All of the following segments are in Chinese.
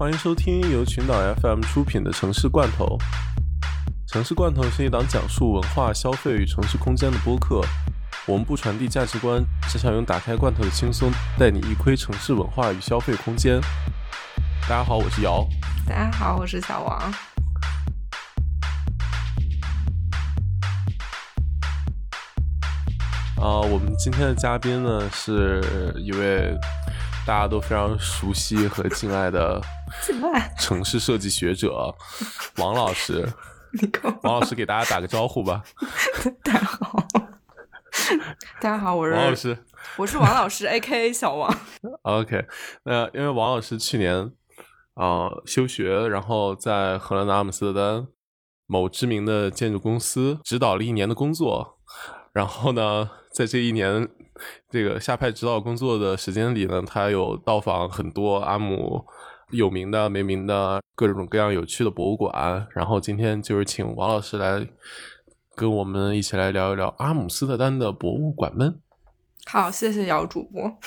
欢迎收听由群岛 FM 出品的《城市罐头》。《城市罐头》是一档讲述文化、消费与城市空间的播客。我们不传递价值观，只想用打开罐头的轻松，带你一窥城市文化与消费空间。大家好，我是姚。大家好，我是小王。啊，我们今天的嘉宾呢，是一位大家都非常熟悉和敬爱的城市设计学者王老师。王老师给大家打个招呼吧。大家好，大家好，我是王老师，我是王老师，A K A 小王。OK，那因为王老师去年啊休学，然后在荷兰的阿姆斯特丹某知名的建筑公司指导了一年的工作，然后呢，在这一年这个下派指导工作的时间里呢，他有到访很多阿姆。有名的、没名的各种各样有趣的博物馆，然后今天就是请王老师来跟我们一起来聊一聊阿姆斯特丹的博物馆们。好，谢谢姚主播。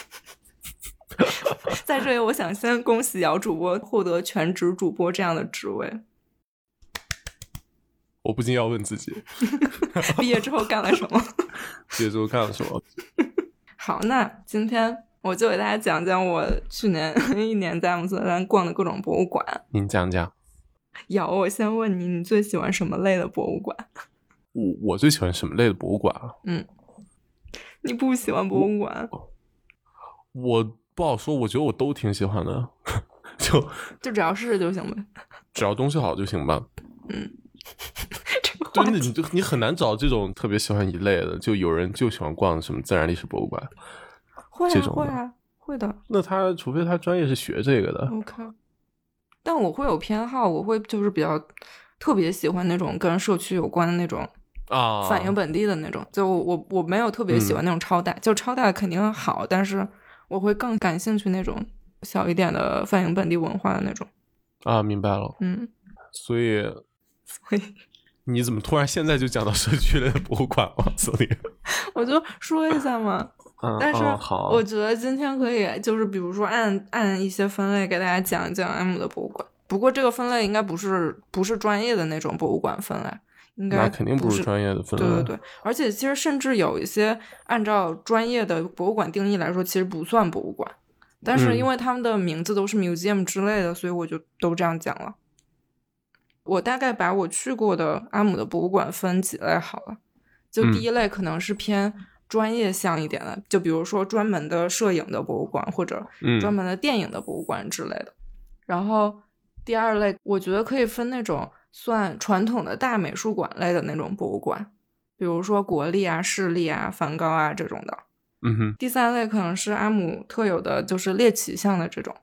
在这里，我想先恭喜姚主播获得全职主播这样的职位。我不禁要问自己，毕业之后干了什么？毕业之后干了什么？好，那今天。我就给大家讲讲我去年 一年在阿姆斯特丹逛的各种博物馆。您讲讲。有，我先问你，你最喜欢什么类的博物馆？我我最喜欢什么类的博物馆啊？嗯，你不喜欢博物馆？我不好说，我觉得我都挺喜欢的，就就只要试试就行呗，只要东西好就行吧。嗯，真的，你就你很难找这种特别喜欢一类的，就有人就喜欢逛什么自然历史博物馆。会啊会啊会的。那他除非他专业是学这个的。OK。但我会有偏好，我会就是比较特别喜欢那种跟社区有关的那种啊，反映本地的那种。就我我没有特别喜欢那种超大，就超大肯定好，但是我会更感兴趣那种小一点的反映本地文化的那种。啊，明白了。嗯。所以，所以你怎么突然现在就讲到社区类的博物馆了？所以我就说一下嘛。但是我觉得今天可以，就是比如说按按一些分类给大家讲一讲 M 的博物馆。不过这个分类应该不是不是专业的那种博物馆分类，应该肯定不是专业的分类。对对对，而且其实甚至有一些按照专业的博物馆定义来说，其实不算博物馆。但是因为他们的名字都是 museum 之类的，所以我就都这样讲了。我大概把我去过的阿姆的博物馆分几类好了。就第一类可能是偏。专业向一点的，就比如说专门的摄影的博物馆，或者专门的电影的博物馆之类的。然后第二类，我觉得可以分那种算传统的大美术馆类的那种博物馆，比如说国立啊、市立啊、梵高啊这种的。嗯哼。第三类可能是阿姆特有的，就是猎奇向的这种，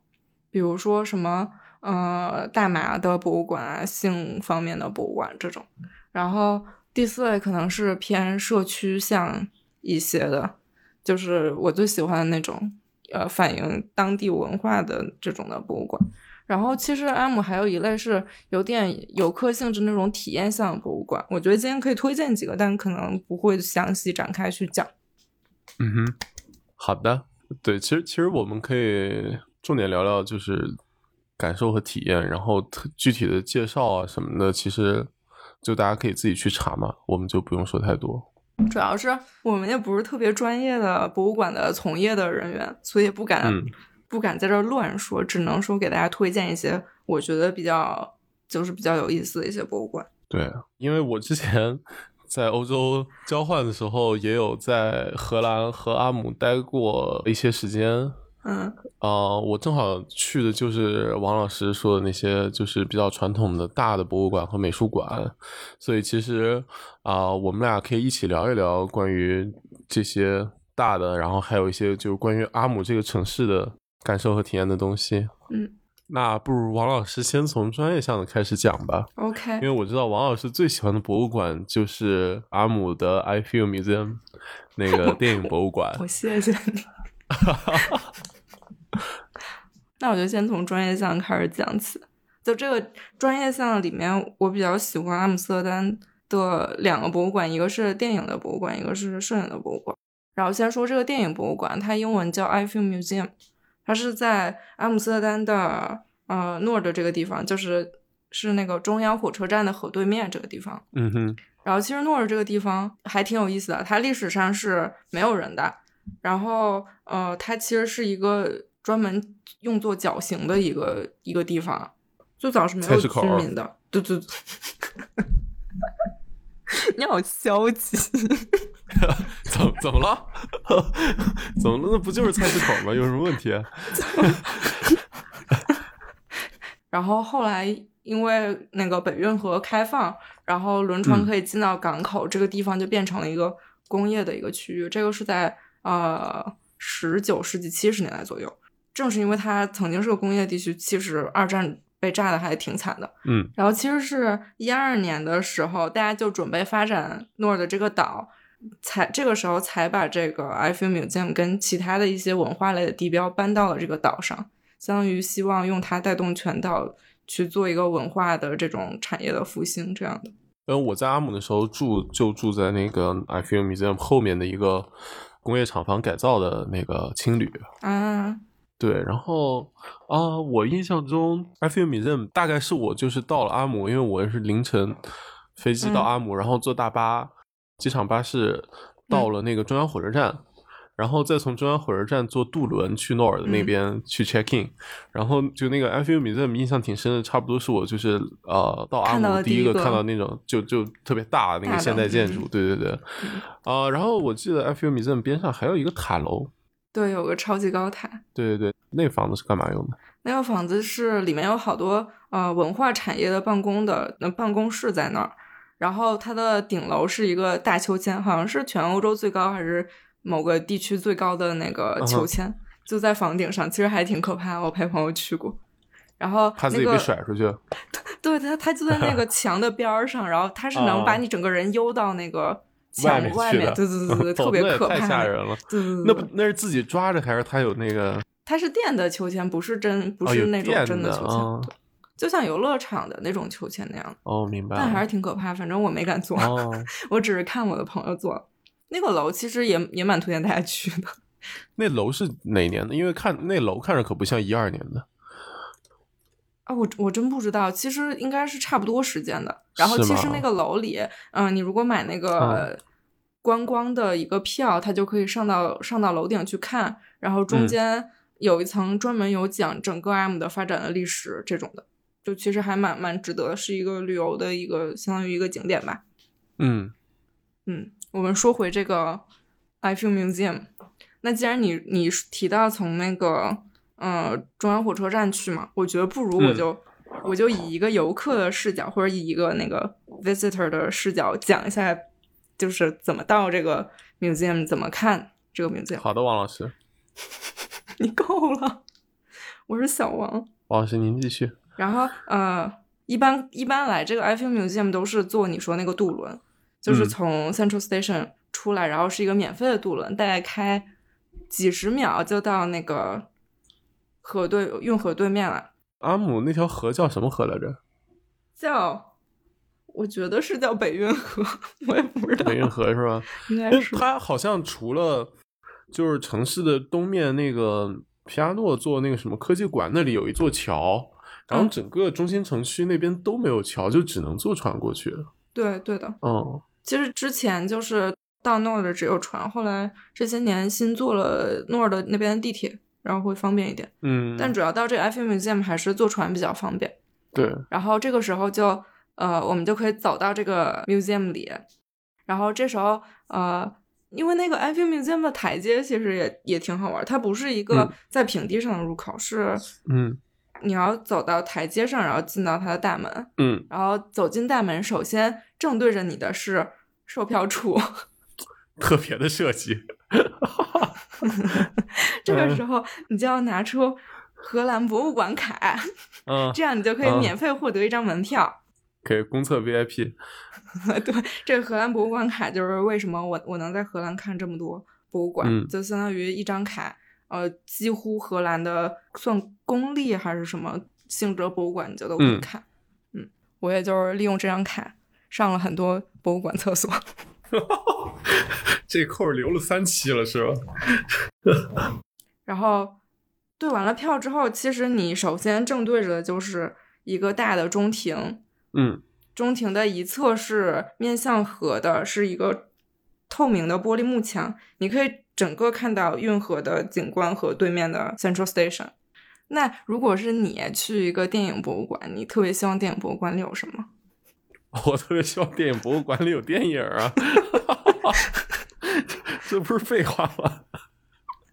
比如说什么呃大麻的博物馆啊、性方面的博物馆这种。然后第四类可能是偏社区向。一些的，就是我最喜欢的那种，呃，反映当地文化的这种的博物馆。然后，其实阿姆还有一类是有点游客性质那种体验向博物馆。我觉得今天可以推荐几个，但可能不会详细展开去讲。嗯哼，好的，对，其实其实我们可以重点聊聊就是感受和体验，然后具体的介绍啊什么的，其实就大家可以自己去查嘛，我们就不用说太多。主要是我们也不是特别专业的博物馆的从业的人员，所以不敢不敢在这乱说，只能说给大家推荐一些我觉得比较就是比较有意思的一些博物馆。对，因为我之前在欧洲交换的时候，也有在荷兰和阿姆待过一些时间。嗯啊，我正好去的就是王老师说的那些，就是比较传统的大的博物馆和美术馆，所以其实啊，我们俩可以一起聊一聊关于这些大的，然后还有一些就是关于阿姆这个城市的感受和体验的东西。嗯，那不如王老师先从专业上的开始讲吧。OK，因为我知道王老师最喜欢的博物馆就是阿姆的 I Feel Museum 那个电影博物馆。我谢谢你。那我就先从专业项开始讲起。就这个专业项里面，我比较喜欢阿姆斯特丹的两个博物馆，一个是电影的博物馆，一个是摄影的博物馆。然后先说这个电影博物馆，它英文叫 I Film Museum，它是在阿姆斯特丹的呃诺尔的这个地方，就是是那个中央火车站的河对面这个地方。嗯哼，然后其实诺尔这个地方还挺有意思的，它历史上是没有人的，然后呃，它其实是一个专门用作绞刑的一个一个地方，最早是没有居民的。对对对，你好消极。怎么怎么了？怎么了？那不就是菜市口吗？有什么问题？然后后来因为那个北运河开放，然后轮船嗯可以进到港口，这个地方就变成了一个工业的一个区域。这个是在呃十九世纪七十年代左右。正是因为它曾经是个工业地区，其实二战被炸的还挺惨的。嗯然后其实是一二年的时候，大家就准备发展诺尔的这个岛，才这个时候才把这个 I Feel Museum 跟其他的一些文化类的地标搬到了这个岛上，相当于希望用它带动全岛去做一个文化的这种产业的复兴，这样的。嗯我在阿姆的时候住就住在那个 I Feel Museum 后面的一个工业厂房改造的那个青旅。啊，对，然后啊、我印象中 I Feel Museum 大概是我就是到了阿姆，因为我是凌晨飞机到嗯。阿姆，然后坐大巴、机场巴士到了那个中央火车站。然后再从中央火车站坐渡轮去诺尔的那嗯。边去 check in，、然后就那个 I Feel Museum 印象挺深的，差不多是我就是呃到阿姆第一个看到那种就就特别大那个现代建筑，嗯。对对对，啊、然后我记得 I Feel Museum 边上还有一个塔楼，对，有个超级高塔。对对对，那房子是干嘛用的？那个房子是里面有好多呃文化产业的办公的那办公室在那儿，然后它的顶楼是一个大秋千，好像是全欧洲最高还是某个地区最高的那个秋千，就在房顶上，其实还挺可怕。我陪朋友去过，然后怕自己被那个甩出去。对它它就在那个 墙的边儿上，然后它是能把啊你整个人悠到那个外墙外面，对对对对，特别可怕，太吓人了。对对对，那不那是自己抓着，还是他有那个？它是电的秋千，不是真，不是那种真的秋千，就像游乐场的那种秋千那样。哦，明白。但还是挺可怕，反正我没敢坐，哦，我只是看我的朋友坐。那个楼其实也也蛮推荐大家去的。那楼是哪年的？因为看那楼看着可不像一二年的。啊，我我真不知道，其实应该是差不多时间的。然后其实那个楼里，嗯、你如果买那个观光的一个票，它就可以上到上到楼顶去看，然后中嗯间有一层专门有讲整个 M 的发展的历史这种的，就其实还蛮蛮值得，是一个旅游的一个相当于一个景点吧。嗯嗯，我们说回这个 I Feel Museum，那既然你你提到从那个呃中央火车站去嘛，我觉得不如我嗯就、我就以一个游客的视角，或者以一个那个 visitor 的视角讲一下，就是怎么到这个 museum，怎么看这个 museum。好的，王老师，你够了，我是小王。王老师您继续。然后呃，一般一般来这个 Feel Museum 都是坐你说那个渡轮，就是嗯从 Central Station 出来，然后是一个免费的渡轮，大概开几十秒就到那个河对运河对面了。阿姆那条河叫什么河来着？叫我觉得是叫北运河，我也不知道，北运河是吧？应该是它好像除了就是城市的东面那个皮亚诺做那个什么科技馆那里有一座桥，然后嗯整个中心城区那边都没有桥，就只能坐船过去。对对的。嗯其实之前就是到诺尔的只有船，后来这些年新做了诺尔的那边的地铁，然后会方便一点。嗯，但主要到这个 F Museum 还是坐船比较方便。对，然后这个时候就呃，我们就可以走到这个 museum 里，然后这时候呃，因为那个 F Museum 的台阶其实也也挺好玩，它不是一个嗯在平地上的入口，是嗯你要走到台阶上，然后进到它的大门，嗯，然后走进大门，首先正对着你的是售票处，特别的设计。这个时候你就要拿出荷兰博物馆卡，嗯，这样你就可以嗯免费获得一张门票。可以公测 VIP。对，这个荷兰博物馆卡就是为什么我我能在荷兰看这么多博物馆，嗯就相当于一张卡，呃，几乎荷兰的算公立还是什么性质的博物馆，你就都可以嗯看。嗯我也就是利用这张卡上了很多博物馆厕所。这扣儿留了三期了是吧？然后兑完了票之后，其实你首先正对着的就是一个大的中庭，嗯中庭的一侧是面向河的，是一个透明的玻璃幕墙，你可以整个看到运河的景观和对面的 Central Station。那如果是你去一个电影博物馆，你特别希望电影博物馆里有什么？我特别希望电影博物馆里有电影啊，这不是废话吗？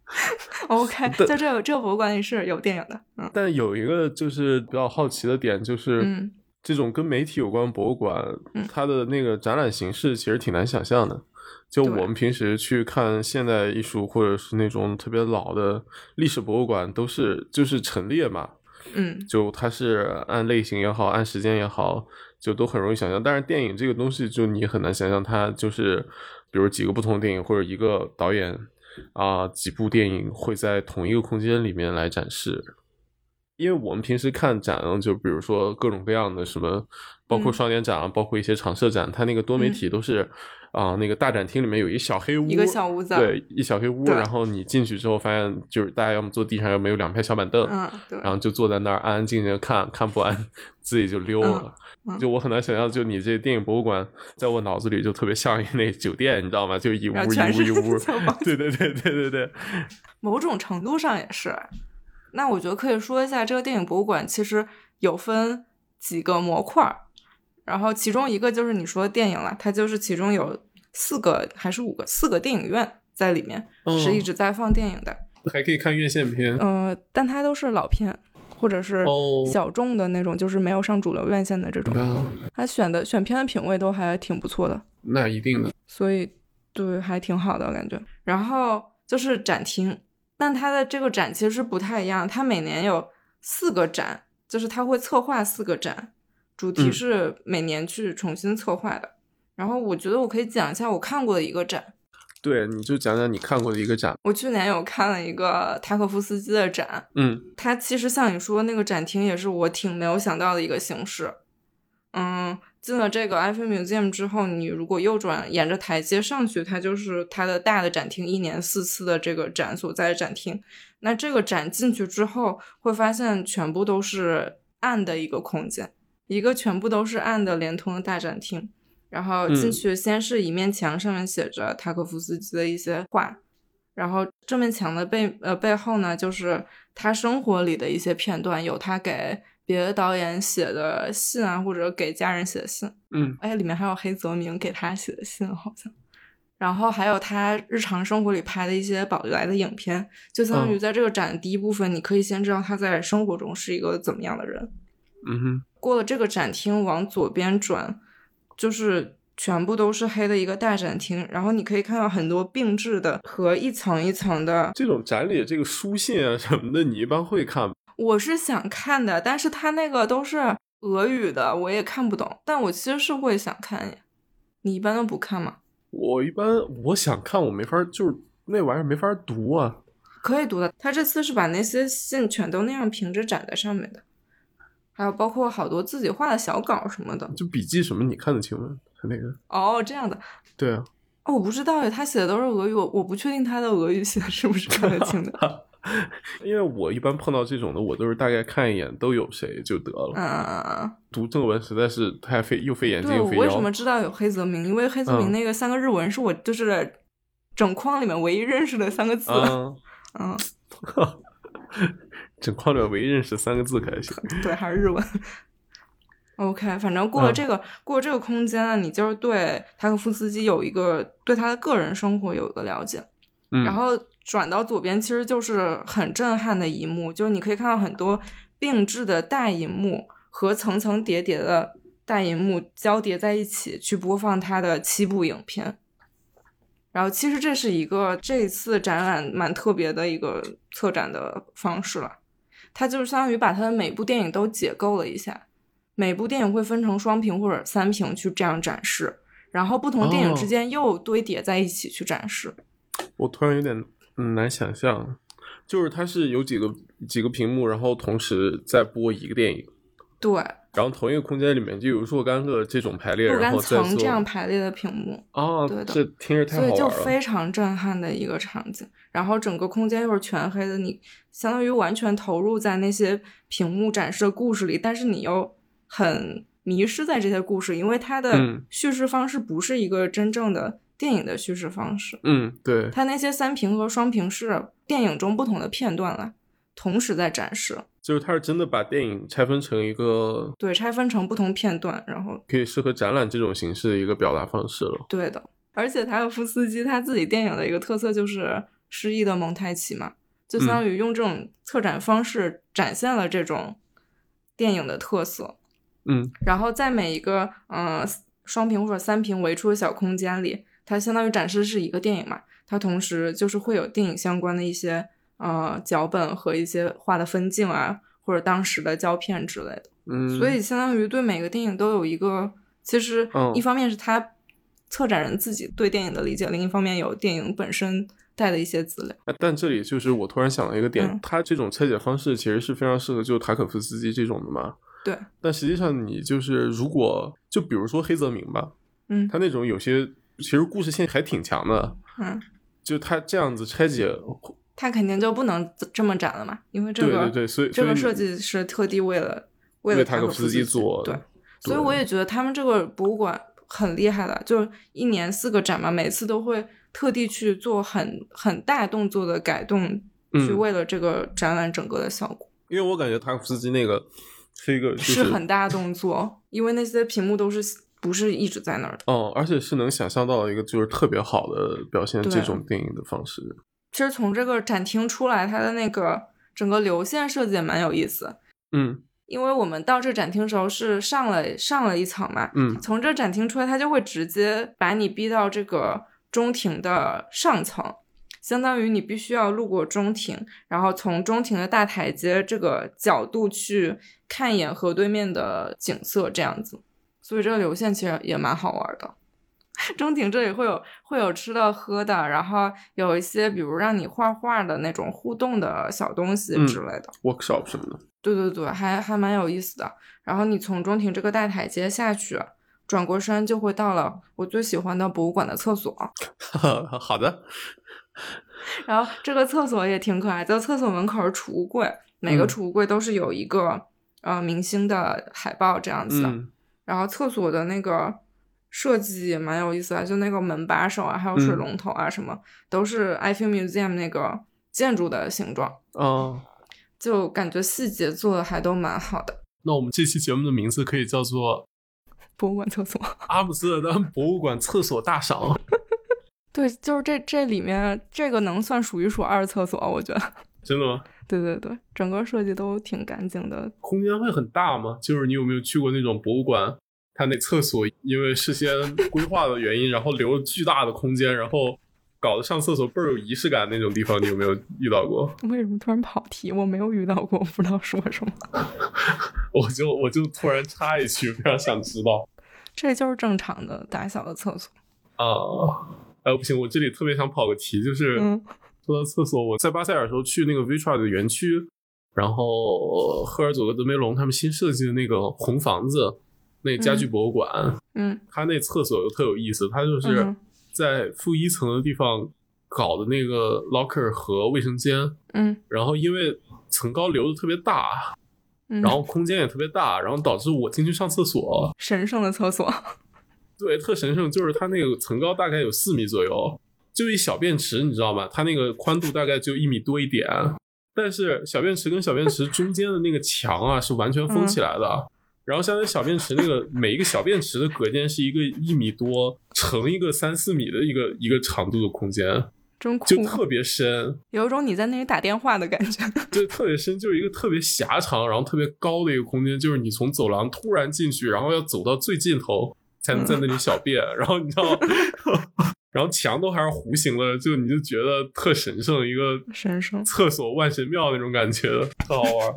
OK，在这个这个博物馆里是有电影的，嗯但有一个就是比较好奇的点，就是嗯这种跟媒体有关的博物馆，嗯它的那个展览形式其实挺难想象的。就我们平时去看现代艺术，或者是那种特别老的历史博物馆，都是就是陈列嘛，嗯就它是按类型也好，按时间也好，就都很容易想象。但是电影这个东西，就你很难想象它就是，比如几个不同的电影或者一个导演啊、几部电影会在同一个空间里面来展示。因为我们平时看展，就比如说各种各样的什么，包括嗯双年展啊，包括一些常设展，它那个多媒体都是啊、那个大展厅里面有一小黑屋，一个小屋子对，一小黑屋，然后你进去之后发现，就是大家要么坐地上，要么有两排小板凳，嗯，对，然后就坐在那儿安安静静地看，看不完 自己就溜了。就我很难想象，就你这电影博物馆，在我脑子里就特别像一那酒店，你知道吗？就一屋一屋一屋 对对对对对对，某种程度上也是。那我觉得可以说一下，这个电影博物馆其实有分几个模块儿，然后其中一个就是你说的电影了，它就是其中有四个还是五个四个电影院在里面、是一哦直在放电影的，还可以看院线片。呃，但它都是老片或者是哦小众的那种，就是没有上主流院线的这种，他，选的选片的品味都还挺不错的。那一定的。所以对还挺好的感觉。然后就是展厅，但它的这个展其实是不太一样，它每年有四个展，就是它会策划四个展，主题嗯是每年去重新策划的。然后我觉得我可以讲一下我看过的一个展，对，你就讲讲你看过的一个展。我去年有看了一个塔可夫斯基的展，嗯它其实像你说那个展厅也是我挺没有想到的一个形式。嗯，进了这个 Eiffel Museum 之后，你如果右转沿着台阶上去，它就是它的大的展厅，一年四次的这个展所在的展厅。那这个展进去之后，会发现全部都是暗的一个空间，一个全部都是暗的连通的大展厅。然后进嗯去，先是一面墙，上面写着塔可夫斯基的一些话，然后这面墙的背呃背后呢，就是他生活里的一些片段，有他给别的导演写的信啊，或者给家人写的信。嗯哎，里面还有黑泽明给他写的信，好像。然后还有他日常生活里拍的一些保留来的影片，就相当于嗯在这个展的第一部分，你可以先知道他在生活中是一个怎么样的人。嗯哼，过了这个展厅，往左边转，就是全部都是黑的一个大展厅，然后你可以看到很多并置的和一层一层的。这种展里这个书信啊什么的，你一般会看吗？我是想看的，但是他那个都是俄语的，我也看不懂。但我其实是会想看呀。你一般都不看吗？我一般我想看，我没法，就是那玩意儿没法读啊。可以读的。他这次是把那些信全都那样平着展在上面的，还有包括好多自己画的小稿什么的。就笔记什么，你看得清吗？他那个，哦，这样的。对啊，哦，我不知道耶，他写的都是俄语，我我不确定他的俄语写的是不是看得清的。因为我一般碰到这种的，我都是大概看一眼都有谁就得了。嗯，读正文实在是太费，又费眼睛对，又费腰我为什。么知道有黑泽明？因为黑泽明嗯那个三个日文是我就是整框里面唯一认识的三个字。嗯，嗯，整框里唯一认识三个字可还行。对，还是日文。OK，反正过了嗯这个、过了这个空间呢，你就是对塔可夫斯基有一个对他的个人生活有一个了解。嗯，然后转到左边，其实就是很震撼的一幕，就是你可以看到很多并置的大银幕和层层叠叠的大银幕交叠在一起，去播放他的七部影片。然后，其实这是一个这次展览蛮特别的一个策展的方式了。它就是相当于把它的每部电影都解构了一下，每部电影会分成双屏或者三屏去这样展示，然后不同电影之哦间又堆叠在一起去展示。我突然有点嗯难想象，就是它是有几个几个屏幕，然后同时在播一个电影。对，然后同一个空间里面就有若干个这种排列，若干然后层这样排列的屏幕，哦，对的这听着太好所以就。非常震撼的一个场景。然后整个空间又是全黑的，你相当于完全投入在那些屏幕展示的故事里，但是你又很迷失在这些故事，因为它的嗯叙事方式不是一个真正的电影的叙事方式。嗯，对，它那些三屏和双屏是电影中不同的片段来同时在展示，就是他是真的把电影拆分成一个对，拆分成不同片段，然后可以适合展览这种形式的一个表达方式了。对的。而且塔可夫斯基他自己电影的一个特色就是诗意的蒙太奇嘛，就相当于用这种策展方式展现了这种电影的特色。嗯然后在每一个嗯、呃双屏或者三屏围出的小空间里，它相当于展示的是一个电影嘛，它同时就是会有电影相关的一些呃脚本和一些画的分镜啊，或者当时的胶片之类的，嗯，所以相当于对每个电影都有一个，其实嗯。一方面是他策展人自己对电影的理解，另一方面有电影本身带的一些资料。哎但这里就是我突然想了一个点，嗯。他这种拆解方式其实是非常适合就塔可夫斯基这种的嘛。对，但实际上你就是如果就比如说黑泽明吧，嗯。他那种有些其实故事性还挺强的，嗯，就他这样子拆解，他肯定就不能这么展了嘛，因为这个对对对，所以这个设计是特地为了为为了塔可塔可夫斯基基做的对，所以我也觉得他们这个博物馆很厉害的，就一年四个展嘛，每次都会特地去做很很大动作的改动，去嗯为了这个展览整个的效果。因为我感觉塔可夫斯基那个是一个就是很大动作，因为那些屏幕都是不是一直在那儿的。哦，而且是能想象到一个就是特别好的表现这种电影的方式。其实从这个展厅出来，它的那个整个流线设计也蛮有意思。嗯因为我们到这展厅的时候是上了上了一层嘛，嗯从这展厅出来，它就会直接把你逼到这个中庭的上层，相当于你必须要路过中庭，然后从中庭的大台阶这个角度去看一眼河对面的景色，这样子。所以这个流线其实也蛮好玩的。中庭这里会有会有吃的喝的，然后有一些比如让你画画的那种互动的小东西嗯之类的。，workshop 什么的。对对对，还还蛮有意思的。然后你从中庭这个大台阶下去，转过身就会到了我最喜欢的博物馆的厕所。好的，然后这个厕所也挺可爱，在厕所门口是储物柜，每个嗯储物柜都是有一个呃明星的海报这样子的。嗯然后厕所的那个设计也蛮有意思的，就那个门把手啊，还有水嗯龙头啊什么，都是 Eiffel Museum 那个建筑的形状，哦，就感觉细节做的还都蛮好的。那我们这期节目的名字可以叫做博物馆厕所。阿姆斯特丹博物馆厕所大赏。对，就是这这里面这个能算数一数二的厕所，我觉得。真的吗？对对对，整个设计都挺干净的。空间会很大吗？就是你有没有去过那种博物馆？它那厕所因为事先规划的原因，然后留了巨大的空间，然后搞得上厕所倍儿有仪式感那种地方，你有没有遇到过？为什么突然跑题？我没有遇到过，我不知道说什么。我就我就突然插一句，非常想知道这就是正常的打小的厕所。啊！哎，不行，我这里特别想跑个题，就是嗯说到厕所，我在巴塞尔的时候去那个 Vitra 的园区，然后赫尔佐格德梅隆他们新设计的那个红房子，那家具博物馆，嗯。它那厕所又特有意思，它就是嗯在负一层的地方搞的那个 locker 和卫生间，嗯。然后因为层高留的特别大，嗯，然后空间也特别大，然后导致我进去上厕所，神圣的厕所。对，特神圣，就是它那个层高大概有四米左右，就一小便池，你知道吗？它那个宽度大概就一米多一点，但是小便池跟小便池中间的那个墙啊是完全封起来的。然后相当于小便池那个每一个小便池的隔间是一个一米多乘一个三四米的一个一个长度的空间，真酷就，特别深，有一种你在那里打电话的感觉。对特别深，就是一个特别狭长，然后特别高的一个空间，就是你从走廊突然进去，然后要走到最尽头才能在那里小便，然后你知道，然后墙都还是弧形的，就你就觉得特神圣，一个神圣厕所万神庙那种感觉，特好玩。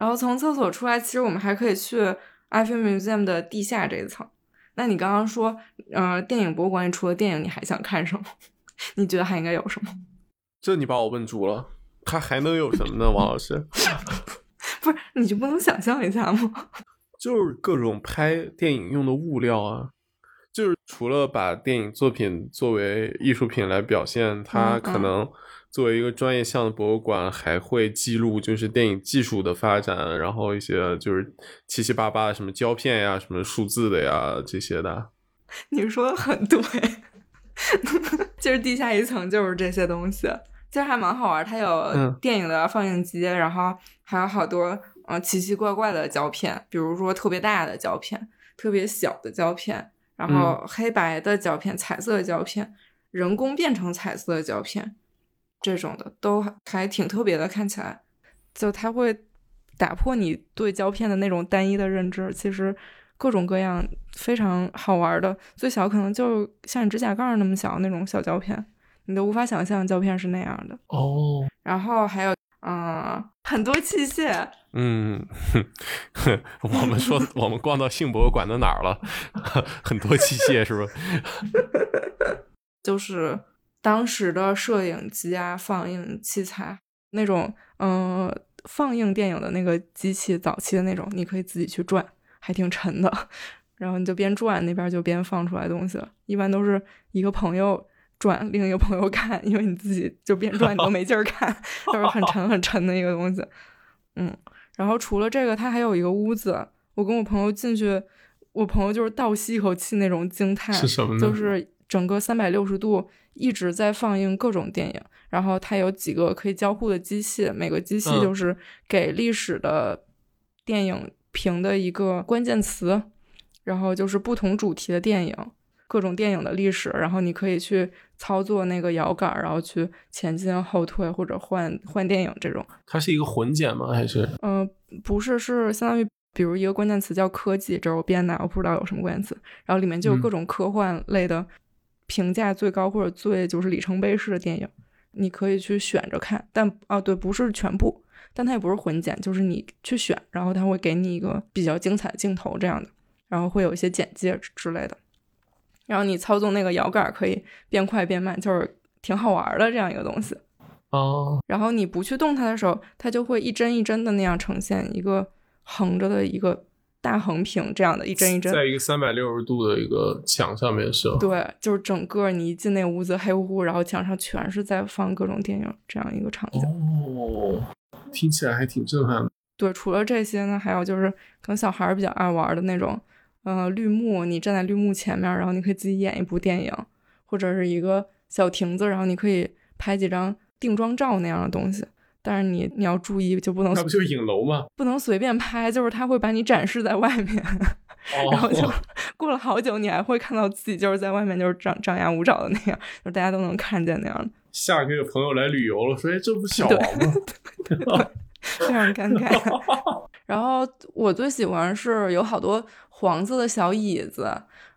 然后从厕所出来，其实我们还可以去 Eiffel Museum 的地下这一层。那你刚刚说，呃，电影博物馆里除了电影，你还想看什么？你觉得还应该有什么？这你把我问住了，它还能有什么呢？王老师，不是，你就不能想象一下吗？就是各种拍电影用的物料啊。就是除了把电影作品作为艺术品来表现，它可能作为一个专业项的博物馆，还会记录就是电影技术的发展，然后一些就是七七八八的什么胶片呀、什么数字的呀这些的。你说的很对，就是地下一层就是这些东西，其实还蛮好玩。它有电影的放映机，然后还有好多呃奇奇怪怪的胶片，比如说特别大的胶片、特别小的胶片。然后黑白的胶片、彩色的胶片、人工变成彩色的胶片，这种的都还挺特别的。看起来，就它会打破你对胶片的那种单一的认知。其实各种各样非常好玩的，最小可能就像你指甲盖那么小那种小胶片，你都无法想象胶片是那样的。哦。然后还有。嗯，很多器械。嗯，我们说我们逛到性博物馆的哪儿了？很多器械是不？就是当时的摄影机啊，放映器材那种，嗯，放映电影的那个机器，早期的那种，你可以自己去转，还挺沉的。然后你就边转，那边就边放出来东西了。一般都是一个朋友。转另一个朋友看，因为你自己就边转你都没劲儿看，就是很沉很沉的一个东西。嗯，然后除了这个，它还有一个屋子。我跟我朋友进去，我朋友就是倒吸一口气那种惊叹，是什么呢？就是整个三百六十度一直在放映各种电影，然后它有几个可以交互的机器，每个机器就是给历史的电影评的一个关键词，然后就是不同主题的电影。各种电影的历史，然后你可以去操作那个摇杆，然后去前进、后退或者换换电影这种。它是一个混剪吗？还是？嗯，不是，是相当于，比如一个关键词叫科技，这是我编的，我不知道有什么关键词。然后里面就有各种科幻类的，评价最高或者最就是里程碑式的电影，你可以去选着看。但啊，对，不是全部，但它也不是混剪，就是你去选，然后它会给你一个比较精彩的镜头这样的，然后会有一些简介之类的。然后你操纵那个摇杆可以变快变慢，就是挺好玩的这样一个东西。哦。然后你不去动它的时候，它就会一帧一帧的那样呈现一个横着的一个大横屏，这样的一帧一帧。在一个三百六十度的一个墙上面是。对，就是整个你一进那屋子黑乎乎，然后墙上全是在放各种电影这样一个场景。哦，听起来还挺震撼的。对，除了这些呢，还有就是可能小孩比较爱玩的那种。呃，绿幕，你站在绿幕前面，然后你可以自己演一部电影，或者是一个小亭子，然后你可以拍几张定妆照那样的东西。但是你你要注意，就不能那不就是影楼吗？不能随便拍，就是他会把你展示在外面，然后就 过了好久，你还会看到自己就是在外面就是张张牙舞爪的那样，就大家都能看见那样的。下个月朋友来旅游了，说哎，这不小王吗？非常尴尬。然后我最喜欢是有好多。黄色的小椅子，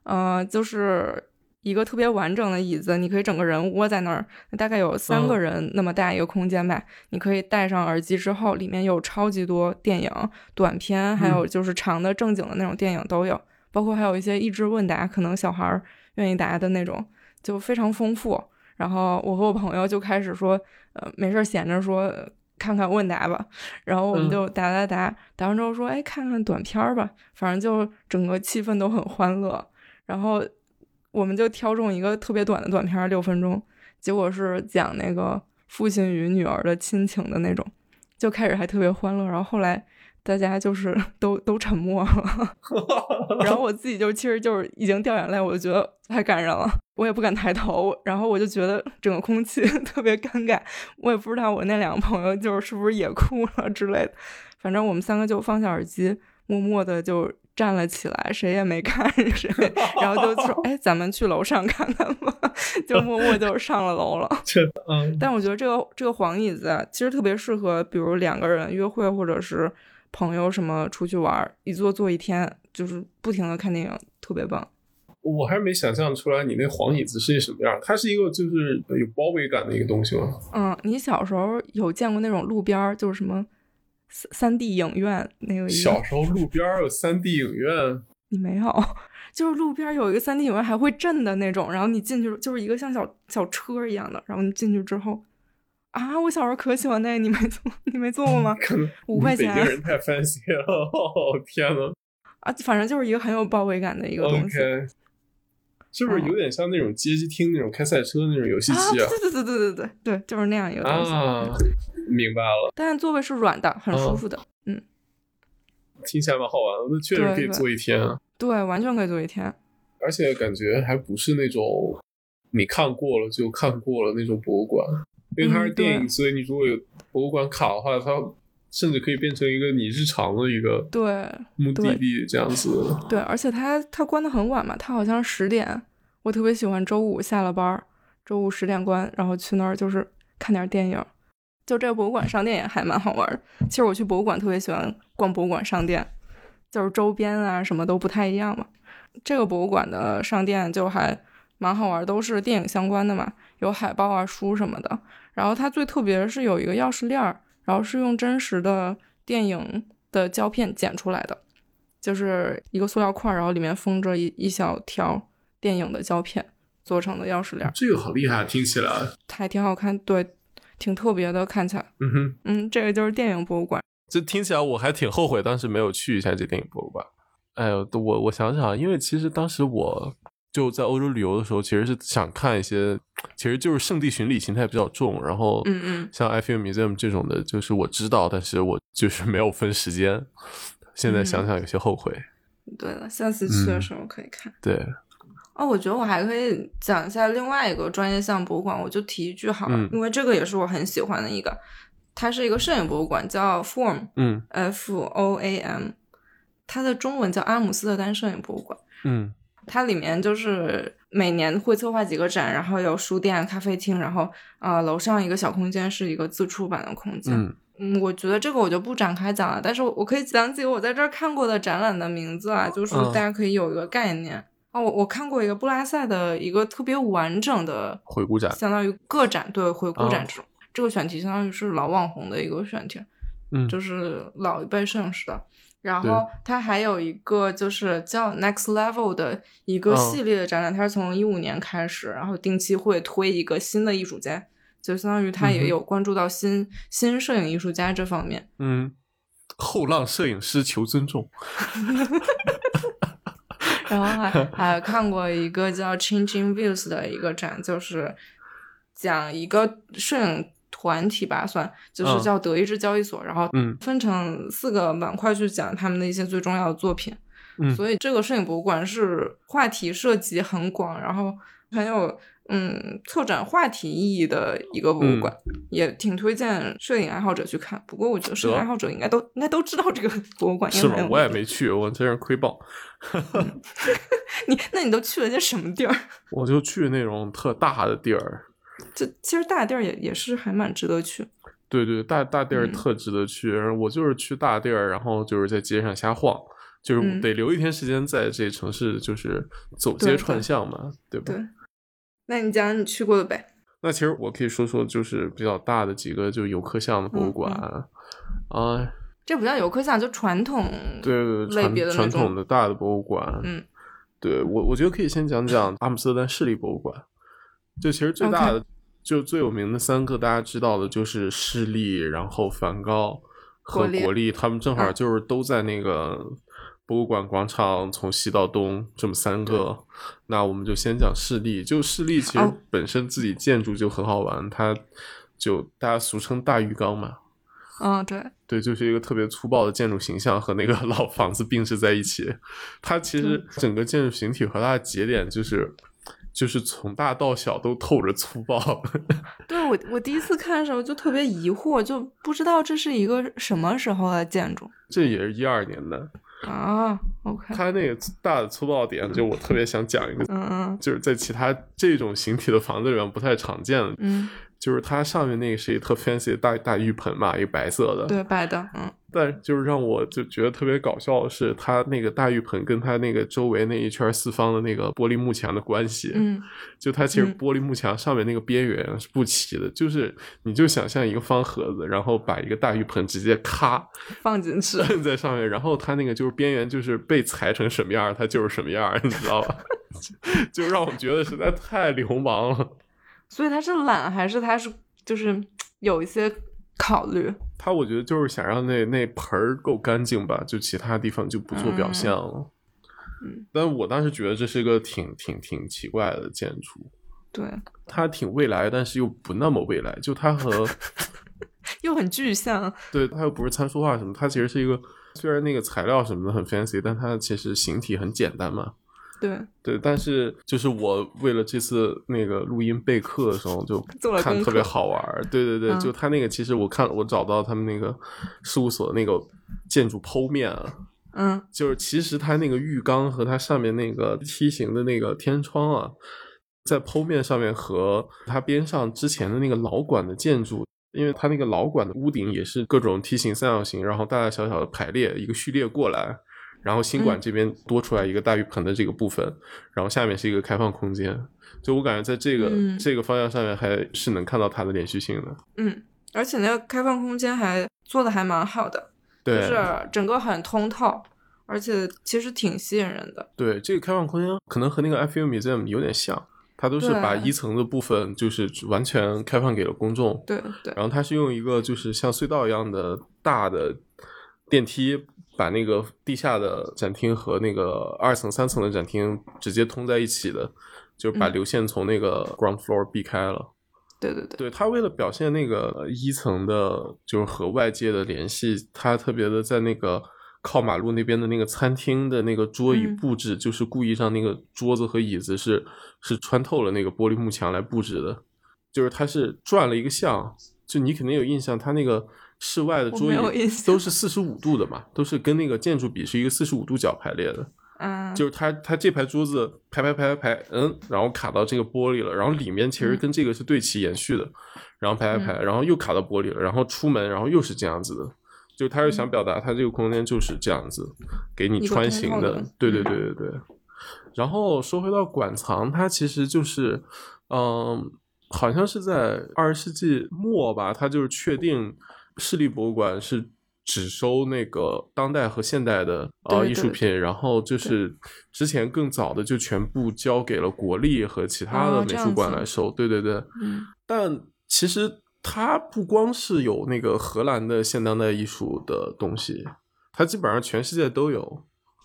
呃，就是一个特别完整的椅子，你可以整个人窝在那儿，大概有三个人那么大一个空间吧。你可以戴上耳机之后，里面有超级多电影、短片，还有就是长的正经的那种电影都有，包括还有一些益智问答，可能小孩儿愿意答的那种，就非常丰富。然后我和我朋友就开始说，呃，没事闲着说。看看问答吧，然后我们就答答答，答完之后说，哎，看看短片儿吧，反正就整个气氛都很欢乐。然后我们就挑中一个特别短的短片，六分钟，结果是讲那个父亲与女儿的亲情的那种，就开始还特别欢乐，然后后来。大家就是 都都沉默了，然后我自己就其实就是已经掉眼泪，我就觉得太感人了，我也不敢抬头，然后我就觉得整个空气 特别尴尬，我也不知道我那两个朋友就是是不是也哭了之类的，反正我们三个就放下耳机，默默的就站了起来，谁也没看 谁，然后就说：“哎，咱们去楼上看看吧。”就默默就上了楼了。嗯，但我觉得这个这个黄椅子其实特别适合，比如两个人约会或者是。朋友什么出去玩，一坐坐一天，就是不停的看电影，特别棒。我还是没想象出来你那黄椅子是一什么样，它是一个就是有包围感的一个东西吗？嗯，你小时候有见过那种路边就是什么三三 D 影院那个？小时候路边有三 D 影院？你没有，就是路边有一个三 D 影院还会震的那种，然后你进去就是一个像小小车一样的，然后你进去之后。啊！我小时候可喜欢那个，你没坐，你没做过吗？五块钱。北京人太 fancy 了，天呐。啊，反正就是一个很有包围感的一个东西。是不是有点像那种街机厅那种开赛车那种游戏机啊？对对对对对对对，就是那样一个东西。啊，明白了，但是座位是软的，很舒哦服的。嗯，听起来蛮好玩的，那确实可以坐一天啊。对，完全可以坐一天。而且感觉还不是那种你看过了就看过了那种博物馆，因为它是电影，所以你如果有博物馆卡的话，它甚至可以变成一个你日常的一个对目的地这样子。对，而且它它关的很晚嘛，它好像十点。我特别喜欢周五下了班儿，周五十点关，然后去那儿就是看点电影。就这个博物馆商店也还蛮好玩儿。其实我去博物馆特别喜欢逛博物馆商店，就是周边啊什么都不太一样嘛。这个博物馆的商店就还蛮好玩儿，都是电影相关的嘛，有海报啊、书什么的。然后它最特别的是有一个钥匙链儿，然后是用真实的电影的胶片剪出来的，就是一个塑料块儿，然后里面封着一一小条电影的胶片做成的钥匙链儿，这个好厉害，听起来，还挺好看，对，挺特别的，看起来。嗯哼，嗯，这个就是电影博物馆。这听起来我还挺后悔当时没有去一下这电影博物馆。哎呦，我我想想，因为其实当时我就在欧洲旅游的时候，其实是想看一些，其实就是圣地巡礼形态比较重，然后嗯嗯像 I Feel Museum 这种的，就是我知道，但是我就是没有分时间。现在想想有些后悔。对了，下次去的嗯时候可以看。对，哦，我觉得我还可以讲一下另外一个专业项博物馆，我就提一句好了，嗯因为这个也是我很喜欢的一个，它是一个摄影博物馆，叫 Form 嗯 F O A M，它的中文叫阿姆斯特丹摄影博物馆。嗯它里面就是每年会策划几个展，然后有书店、咖啡厅，然后啊、呃楼上一个小空间是一个自出版的空间。嗯嗯，我觉得这个我就不展开讲了，但是我我可以讲几个我在这儿看过的展览的名字啊，就是嗯大家可以有一个概念。啊，我我看过一个布拉塞的一个特别完整的回顾展相当于个展，对回顾展哦这种。这个选题相当于是老网红的一个选题，嗯就是老一辈摄影师的。然后它还有一个就是叫 Next Level 的一个嗯系列的展览，它是从一五年开始，然后定期会推一个新的艺术家，就相当于它嗯哼也有关注到新、新摄影艺术家这方面。嗯，后浪摄影师求尊重。然后还 还看过一个叫 Changing Views 的一个展，就是讲一个摄影团体吧，算就是嗯叫德意志交易所，然后嗯分成四个板块去讲他们的一些最重要的作品。嗯所以这个摄影博物馆是话题涉及很广，然后很有嗯策展话题意义的一个博物馆，也挺推荐摄影爱好者去看。不过我觉得摄影爱好者应该都应该都知道这个博物馆，应是吗？我也没去，我真是亏爆。你那你都去了些什么地儿？我就去那种特大的地儿，这其实大地儿也也是还蛮值得去。对对，大大地儿嗯特值得去。我就是去大地儿，然后就是在街上瞎晃，就是嗯得留一天时间在这城市，就是走街串巷嘛，对吧？对，那你讲你去过的呗？那其实我可以说说，就是比较大的几个就游客项的博物嗯馆，啊，这不叫游客项，就传统对对对，类别的传传统的大的博物馆，嗯，对我我觉得可以先讲讲阿姆斯特丹市立博物馆，就其实最大的就最有名的三个大家知道的就是市立，然后梵高和国立他们正好嗯。就是都在那个博物馆广场从西到东这么三个。那我们就先讲市立，就市立其实本身自己建筑就很好玩，它就大家俗称大浴缸嘛。嗯，对，对，就是一个特别粗暴的建筑形象和那个 老房子并置在一起。它其实整个建筑形体和它的节点就是，就是从大到小都透着粗暴。对我我第一次看的时候就特别疑惑，就不知道这是一个什么时候的建筑这也是一二年的。啊。OK，它那个大的粗暴点，就我特别想讲一个，嗯嗯就是在其他这种形体的房子里面不太常见的，嗯，就是它上面那个是一个特 fancy 的大大浴盆嘛，一个白色的。对，白的，嗯但就是让我就觉得特别搞笑的是，它那个大浴盆跟它那个周围那一圈四方的那个玻璃幕墙的关系。嗯就它其实嗯玻璃幕墙上面那个边缘是不齐的，就是你就想象一个方盒子，然后把一个大浴盆直接咔放进去。摁在上面，然后它那个就是边缘就是被裁成什么样儿，它就是什么样儿，你知道吧？就让我觉得实在太流氓了。所以他是懒还是他是就是 有一些考虑。他我觉得就是想让那那盆儿够干净吧，就其他地方就不做表现了。嗯，但我当时觉得这是一个挺挺挺奇怪的建筑，对，它挺未来，但是又不那么未来。就它和 又很具象，对，它又不是参数化什么，它其实是一个虽然那个材料什么的很 fancy，但它其实形体很简单嘛。对。对，但是就是我为了这次那个录音备课的时候，就 看特别好玩儿。对对对，嗯。就他那个，其实我看我找到他们那个事务所的那个建筑剖面啊，嗯。就是其实它那个浴缸和它上面那个梯形的那个天窗啊，在剖面上面和它边上之前的那个老馆的建筑，因为它那个老馆的屋顶也是各种梯形、三角形，然后大大小小的排列一个序列过来，然后新馆嗯这边多出来一个大浴盆的这个部分，然后下面是一个开放空间，就我感觉在这个、嗯这个方向上面还是能看到它的连续性的。嗯，而且那个开放空间还做的还蛮好的，就，是整个很通透，而且其实挺吸引人的。对，这个开放空间可能和那个 FU Museum 有点像，它都是把一层的部分就是完全开放给了公众，对对，然后它是用一个就是像隧道一样的大的电梯，把那个地下的展厅和那个二层、三层的展厅直接通在一起的，就是把嗯。流线从那个 ground floor 避开了。对对对，对他为了表现那个一层的，就是和外界的联系，他特别的在那个靠马路那边的那个餐厅的那个桌椅嗯。布置，就是故意让那个桌子和椅子是是穿透了那个玻璃幕墙来布置的，就是他是转了一个向，就你肯定有印象，他那个室外的桌椅都是四十五度的嘛，都是跟那个建筑比是一个四十五度角排列的。嗯，就是它它这排桌子排排排排排，嗯，然后卡到这个玻璃了，然后里面其实嗯跟这个是对齐延续的，然后排排排，然后又卡到玻璃了，然后出门，然后又是这样子的，就他是想表达他这个空间就是这样子，给你穿行的对对嗯对对对。然后说回到馆藏，它其实就是，嗯，好像是在二十世纪末吧，它就是确定市立博物馆是只收那个当代和现代的呃对对艺术品，然后就是之前更早的就全部交给了国立和其他的美术馆来收。对对对，嗯但其实它不光是有那个荷兰的现当代艺术的东西，它基本上全世界都有。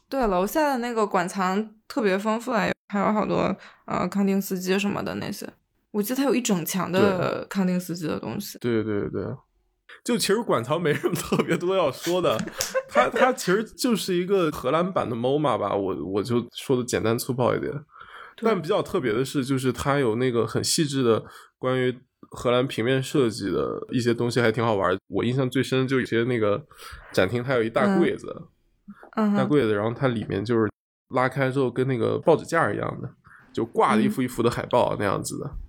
对，楼下的那个馆藏特别丰富啊，还有好多呃康定斯基什么的那些。我记得它有一整墙的康定斯基的东西。对对对对，就其实馆藏没什么特别多要说的，它它其实就是一个荷兰版的 MoMA 吧，我我就说的简单粗暴一点。但比较特别的是，就是它有那个很细致的关于荷兰平面设计的一些东西，还挺好玩。我印象最深就有些那个展厅，它有一大嗯柜子，嗯，大柜子，然后它里面就是拉开之后跟那个报纸架一样的，就挂了一幅一幅的海报那样子的。嗯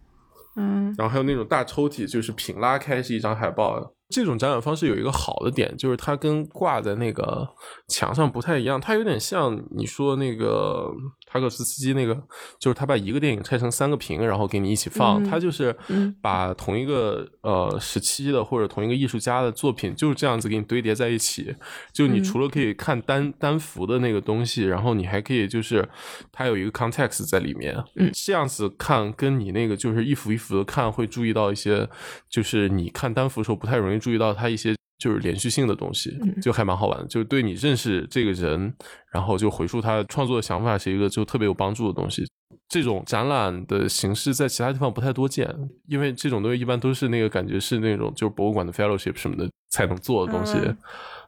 嗯然后还有那种大抽屉，就是平拉开是一张海报。这种展览方式有一个好的点，就是它跟挂在那个墙上不太一样，它有点像你说那个塔可斯斯基那个，就是他把一个电影拆成三个屏，然后给你一起放。嗯他就是嗯把同一个呃时期的或者同一个艺术家的作品就是这样子给你堆叠在一起。就你嗯除了可以看单单幅的那个东西，然后你还可以就是它有一个 context 在里面。嗯这样子看跟你那个就是一幅一幅的看，会注意到一些，就是你看单幅的时候不太容易注意到它一些就是连续性的东西，嗯就还蛮好玩的。就是对你认识这个人，然后就回溯他创作的想法是一个就特别有帮助的东西。这种展览的形式在其他地方不太多见，因为这种东西一般都是那个感觉是那种就是博物馆的 fellowship 什么的才能做的东西。嗯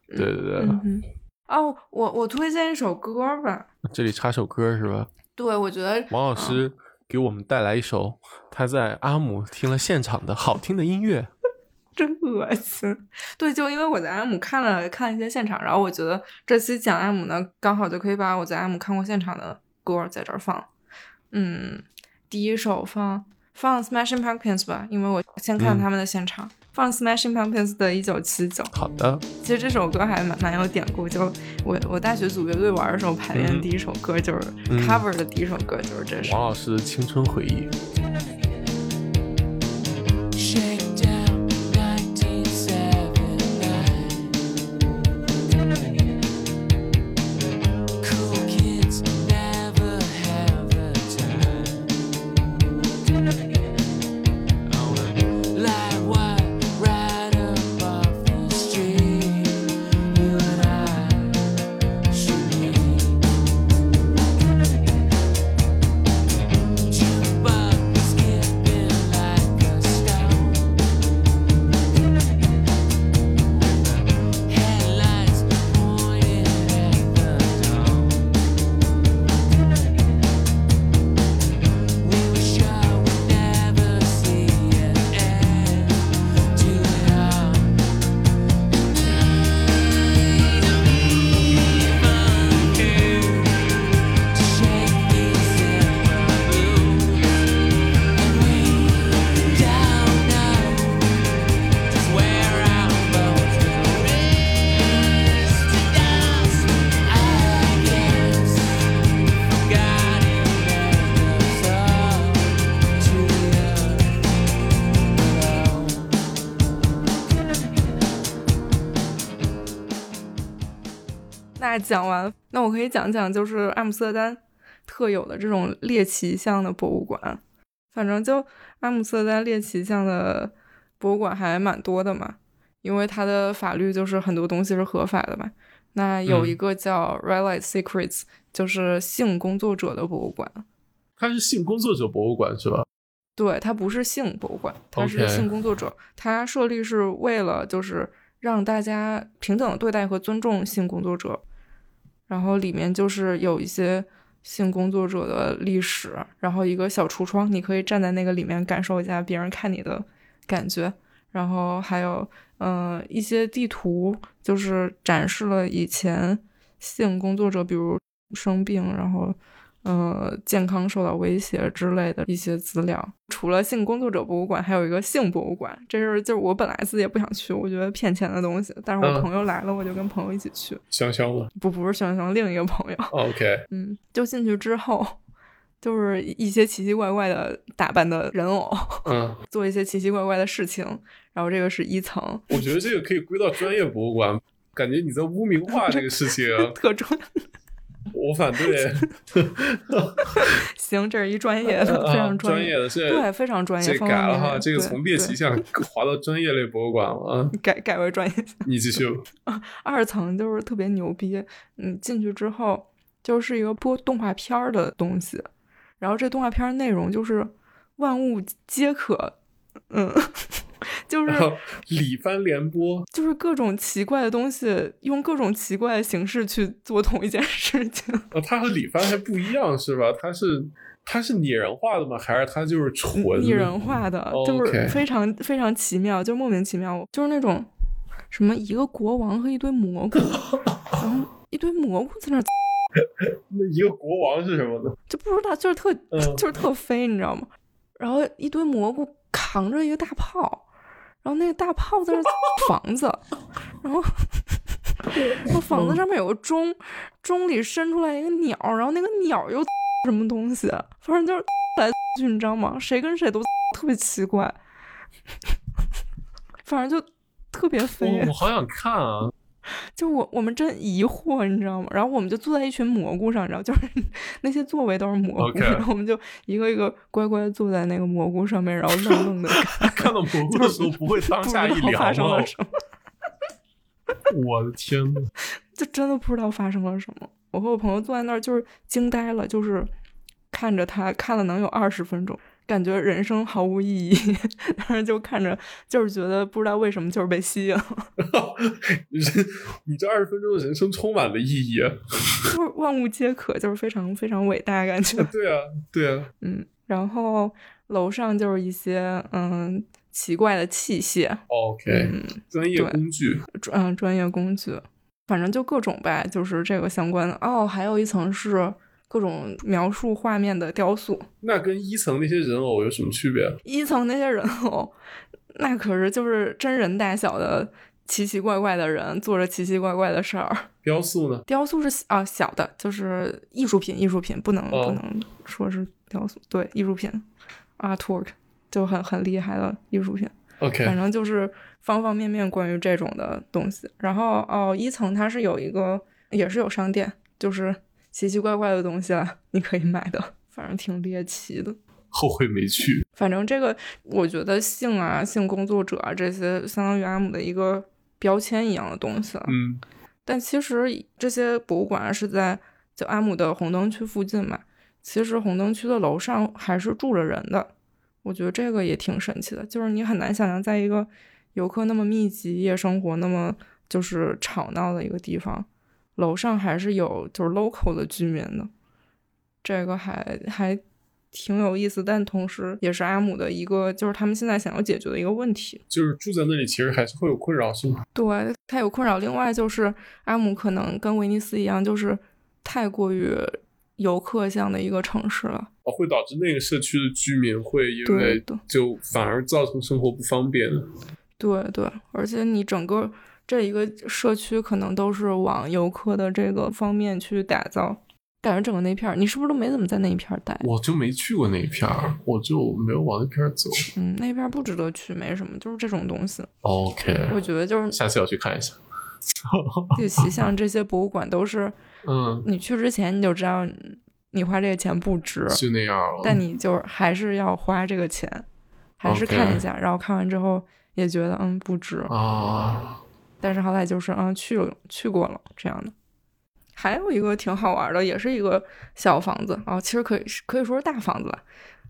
对对对，嗯。哦，我我推荐一首歌吧。这里插首歌是吧？对，我觉得王老师给我们带来一首他在阿姆听了现场的好听的音乐。真恶心。对，就因为我在阿姆看了看一些现场，然后我觉得这期讲阿姆呢，刚好就可以把我在阿姆看过现场的歌在这儿放。嗯，第一首放放 Smashing Pumpkins 吧，因为我先看嗯他们的现场，放 Smashing Pumpkins 的《一九七九》。好的，其实这首歌还蛮蛮有典故，就我我大学组乐队玩的时候排练第一首歌就是、嗯 cover 的第一首歌就是这首。王老师的青春回忆。讲完，那我可以讲讲就是阿姆斯特丹特有的这种猎奇向的博物馆。反正就阿姆斯特丹猎奇向的博物馆还蛮多的嘛，因为它的法律就是很多东西是合法的嘛。那有一个叫 Red Light Secrets，就是性工作者的博物馆。它是性工作者博物馆是吧？对，它不是性博物馆，它是性工作者。它设立是为了就是让大家平等地对待和尊重性工作者，然后里面就是有一些性工作者的历史，然后一个小橱窗，你可以站在那个里面感受一下别人看你的感觉，然后还有嗯、一些地图，就是展示了以前性工作者，比如生病，然后呃健康受到威胁之类的一些资料。除了性工作者博物馆，还有一个性博物馆，这是就是我本来自己也不想去，我觉得骗钱的东西，但是我嗯朋友来了，我就跟朋友一起去，香香吗不不是香香另一个朋友，？OK，嗯，就进去之后。就是一些奇奇怪怪的打扮的人偶，嗯，做一些奇奇怪怪的事情。然后这个是一层，我觉得这个可以归到专业博物馆，感觉你在污名化这个事情，啊 特专我反对。行，这是一专业的，非常啊专业，的，对，非常专业。这改了哈，这个从猎奇对项划 到专业类博物馆了啊。改改为专业。你继续，二层就是特别牛逼，嗯，进去之后就是一个播动画片儿的东西，然后这动画片内容就是万物皆可，嗯，就是然后里番联播，就是各种奇怪的东西，用各种奇怪的形式去做同一件事情。呃，它和里番还不一样是吧？它是它是拟人化的吗？还是它就是纯拟人化的，就是非常非常奇妙，就莫名其妙，就是那种什么一个国王和一堆蘑菇，然后一堆蘑菇在那，那一个国王是什么呢？就不知道，就是特嗯就是特飞，你知道吗？然后一堆蘑菇扛着一个大炮，然后那个大炮在那 房子，然后然后房子上面有个钟，钟里伸出来一个鸟，然后那个鸟又什么东西，反正就是 来 去，你知道吗？谁跟谁都特别奇怪，反正就特别飞。我我好想看啊！就我我们真疑惑，你知道吗？然后我们就坐在一群蘑菇上，你知道，就是 那些座位都是蘑菇然后我们就一个一个乖乖地坐在那个蘑菇上面，然后愣愣的 看，看到蘑菇的时候不会当下一凉发生吗了？什么，我的天呐，就真的不知道发生了什么。我和我朋友坐在那儿就是惊呆了，就是看着他看了能有二十分钟，感觉人生毫无意义，但是就看着就是觉得不知道为什么就是被吸引了，人你这二十分钟的人生充满了意义啊！就是万物皆可，就是非常非常伟大感觉。对啊，对啊，嗯，然后楼上就是一些嗯奇怪的器械，OK，嗯专业工具，专嗯专业工具，反正就各种呗，就是这个相关的。哦，还有一层是各种描述画面的雕塑。那跟一层那些人偶有什么区别？一层那些人偶，那可是就是真人大小的奇奇怪怪的人，做着奇奇怪怪的事儿。雕塑呢？雕塑是啊小的，就是艺术品，艺术品不能、哦不能说是雕塑，对艺术品，artwork 就很很厉害的艺术品。OK，反正就是方方面面关于这种的东西。然后哦，一层它是有一个也是有商店，就是奇奇怪怪的东西了，你可以买的，反正挺猎奇的。后悔没去。反正这个，我觉得性啊、性工作者啊这些，相当于阿姆的一个标签一样的东西了。嗯，但其实这些博物馆是在就阿姆的红灯区附近嘛，其实红灯区的楼上还是住着人的。我觉得这个也挺神奇的，就是你很难想象，在一个游客那么密集、夜生活那么就是吵闹的一个地方，楼上还是有就是 local 的居民的，这个还还挺有意思，但同时也是阿姆的一个就是他们现在想要解决的一个问题。就是住在那里，其实还是会有困扰，是吗？对，它有困扰。另外就是阿姆可能跟威尼斯一样，就是太过于游客向的一个城市了。哦，会导致那个社区的居民会因为的就反而造成生活不方便。对对，而且你整个这一个社区可能都是往游客的这个方面去打造，感觉整个那片儿，你是不是都没怎么在那一片儿待？我就没去过那一片儿，我就没有往那片儿走。嗯，那片儿不值得去，没什么，就是这种东西，OK，我觉得就是下次要去看一下。猎奇像这些博物馆都是，嗯，你去之前你就知道你花这个钱不值，就那样了。但你就还是要花这个钱，还是看一下然后看完之后也觉得嗯不值，啊，但是好歹就是嗯去了去过了这样的。还有一个挺好玩的，也是一个小房子哦，其实可以可以说是大房子了，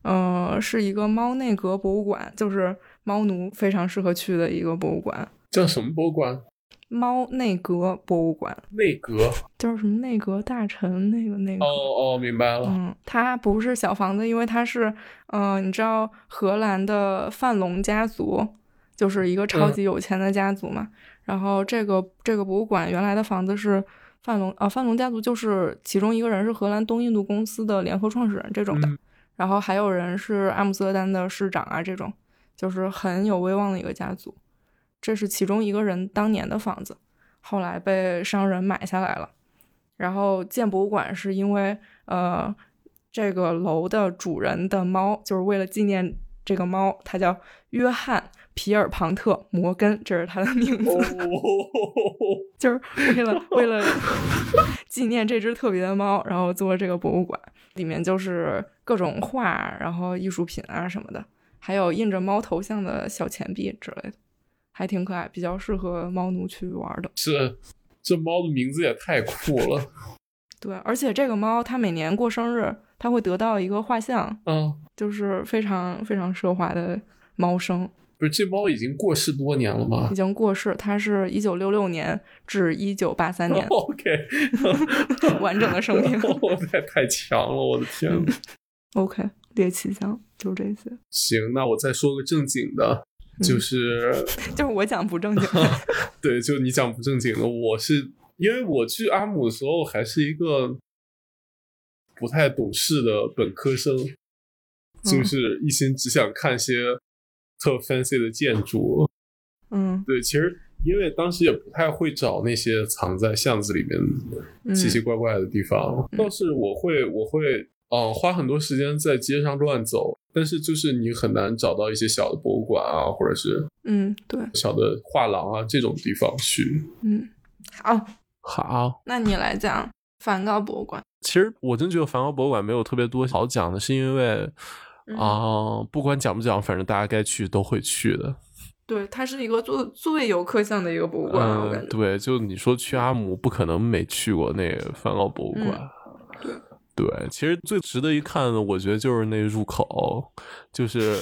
嗯、是一个猫内阁博物馆，就是猫奴非常适合去的一个博物馆。叫什么博物馆？猫内阁博物馆内阁。就是什么内阁大臣那个那个，哦哦，明白了。嗯，它不是小房子，因为它是，嗯、你知道荷兰的范龙家族就是一个超嗯级有钱的家族嘛。然后这个这个博物馆原来的房子是范龙啊，范龙家族就是其中一个人是荷兰东印度公司的联合创始人这种的，嗯然后还有人是阿姆斯特丹的市长啊，这种就是很有威望的一个家族。这是其中一个人当年的房子，后来被商人买下来了。然后建博物馆是因为呃，这个楼的主人的猫，就是为了纪念这个猫，它叫约翰皮尔庞特摩根，这是它的名字，就是为了为了纪念这只特别的猫，然后做这个博物馆，里面就是各种画，然后艺术品啊什么的，还有印着猫头像的小钱币之类的，还挺可爱，比较适合猫奴去玩的。这这猫的名字也太酷了。对，而且这个猫它每年过生日，它会得到一个画像，嗯，就是非常非常奢华的猫生，不是这猫已经过世多年了吗已经过世。它是一九六六年至一九八三年？OK，完整的生平。哦，太太强了，我的天呐！OK，猎奇项就这些，行，那我再说个正经的，嗯就是、就是我讲不正经。对，就你讲不正经的，我是因为我去阿姆的时候还是一个不太懂事的本科生，就是一心只想看些特 fancy 的建筑。嗯对，其实因为当时也不太会找那些藏在巷子里面嗯奇奇怪怪的地方，倒是我会我会呃花很多时间在街上乱走，但是就是你很难找到一些小的博物馆啊，或者是嗯，对，小的画廊啊这种地方去。嗯，好，好，那你来讲梵高博物馆。其实我真觉得梵高博物馆没有特别多好讲的，是因为嗯啊、不管讲不讲，反正大家该去都会去的。对，它是一个最最游客向的一个博物馆，我感嗯，觉。对，就你说去阿姆，不可能没去过那个梵高博物馆。嗯对对，其实最值得一看的，我觉得就是那入口，就是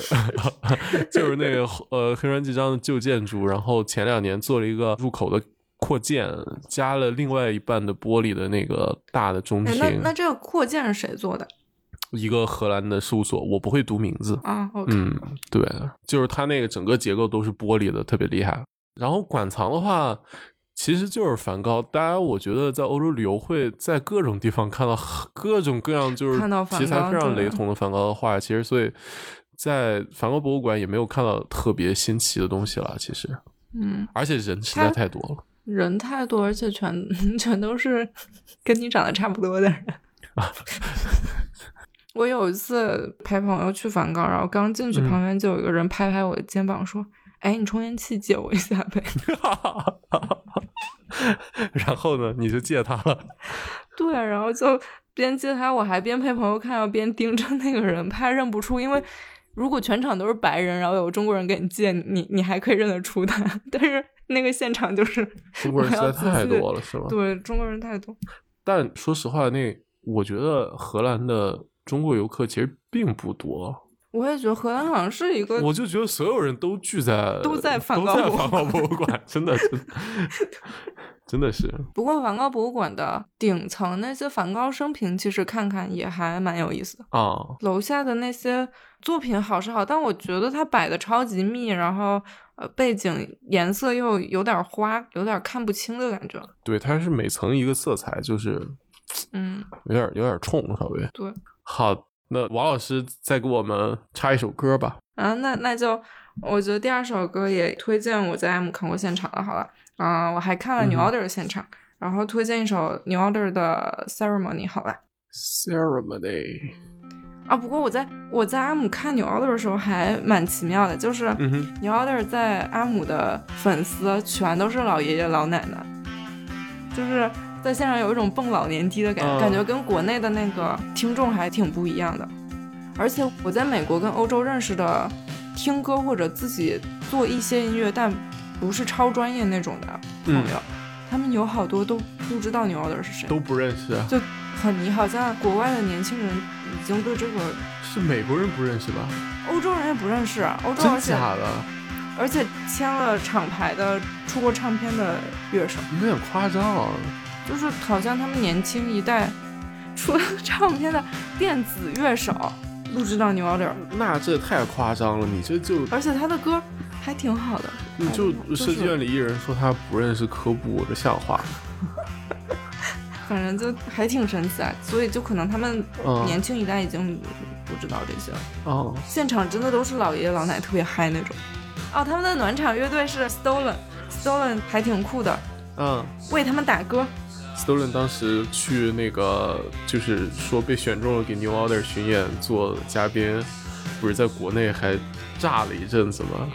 就是那个呃黑川纪章的旧建筑，然后前两年做了一个入口的扩建，加了另外一半的玻璃的那个大的中哎，庭，那那这个扩建是谁做的一个荷兰的事务所，我不会读名字。啊嗯，对，就是它那个整个结构都是玻璃的，特别厉害。然后馆藏的话，其实就是梵高。大家我觉得在欧洲旅游会在各种地方看到各种各样就是题材非常雷同的梵高的画，其实所以在梵高博物馆也没有看到特别新奇的东西了。其实，嗯，而且人实在太多了。人太多，而且全 全都是跟你长得差不多的人。我有一次陪朋友去梵高，然后刚进去，嗯旁边就有一个人拍拍我的肩膀说：“哎，你充电器借我一下呗。然后呢，你就借他了。”对，然后就边借他，我还边陪朋友看，要边盯着那个人，怕认不出，因为如果全场都是白人，然后有中国人给你借，你你还可以认得出他，但是那个现场就是中国人实在太多了，是吗？对，中国人太多。但说实话，那我觉得荷兰的中国游客其实并不多。我也觉得荷兰好像是一个，我就觉得所有人都聚在都在梵高博物馆，真的真的 真的是不过梵高博物馆的顶层那些梵高生平，其实看看也还蛮有意思的。啊，楼下的那些作品好是好，但我觉得它摆的超级密，然后呃背景颜色又有点花，有点看不清的感觉。对，它是每层一个色彩，就是嗯，有点有点冲，稍微。对。好，那王老师再给我们插一首歌吧。啊，那那就我觉得第二首歌也推荐我在 M 看过现场的，好了，啊、我还看了嗯 New Order 的现场，然后推荐一首 New Order 的 Ceremony，好吧。Ceremony，啊，不过我在我在阿姆看 New Order 的时候还蛮奇妙的，就是，New Order 在阿姆的粉丝全都是老爷爷老奶奶，就是在现场有一种蹦老年机的感觉，嗯感觉跟国内的那个听众还挺不一样的。而且我在美国跟欧洲认识的听歌或者自己做一些音乐，但不是超专业那种的朋友，他们有好多都不知道 New Order 是谁，都不认识，就很你。好像国外的年轻人已经对这个是美国人不认识吧？欧洲人也不认识，欧洲真而且假的？而且签了厂牌的、出过唱片的乐手。有点夸张啊！就是好像他们年轻一代出唱片的电子乐手不知道 New Order，那这太夸张了，你这就而且他的歌还挺好的。你就就设计院里一人说他不认识科布，这像话？反正就还挺神奇啊，所以就可能他们嗯年轻一代已经不知道这些了。哦，现场真的都是老爷爷老奶奶特别嗨那种。哦，他们的暖场乐队是 Stolen，Stolen 还挺酷的，嗯为他们打歌。，Stolen 当时去那个就是说被选中了给 New Order 巡演做嘉宾，不是在国内还炸了一阵子吗？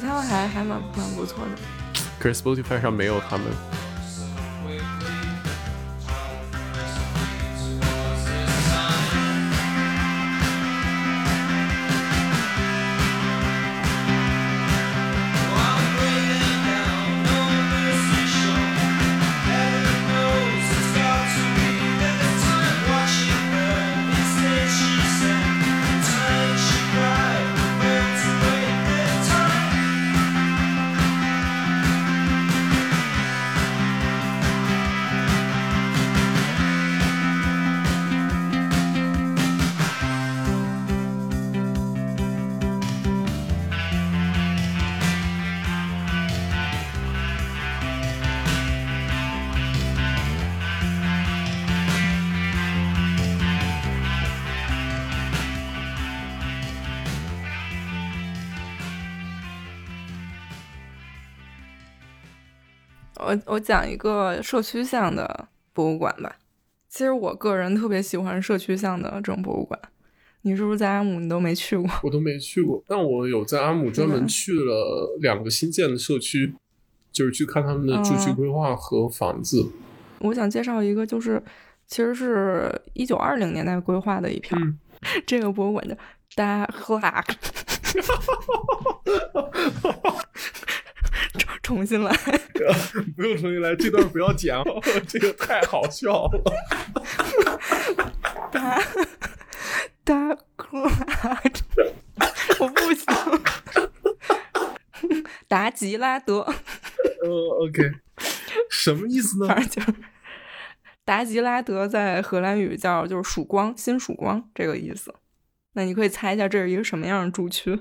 他们还还蛮蛮不错的。可是 Spotify 上没有他们。我我讲一个社区向的博物馆吧。其实我个人特别喜欢社区向的这种博物馆。你是不是在阿姆你都没去过？我都没去过，但我有在阿姆专门嗯去了两个新建的社区，就是去看他们的住区嗯规划和房子。我想介绍一个，就是其实是一九二零年代规划的一片 这个博物馆叫 Da h l a 重重新来。不用重新来，这段不要剪，这个太好笑了。L a k 我不行。达吉拉德，呃，OK，什么意思呢？反正就是达吉拉德在荷兰语叫就是曙光，新曙光这个意思。那你可以猜一下这是一个什么样的住区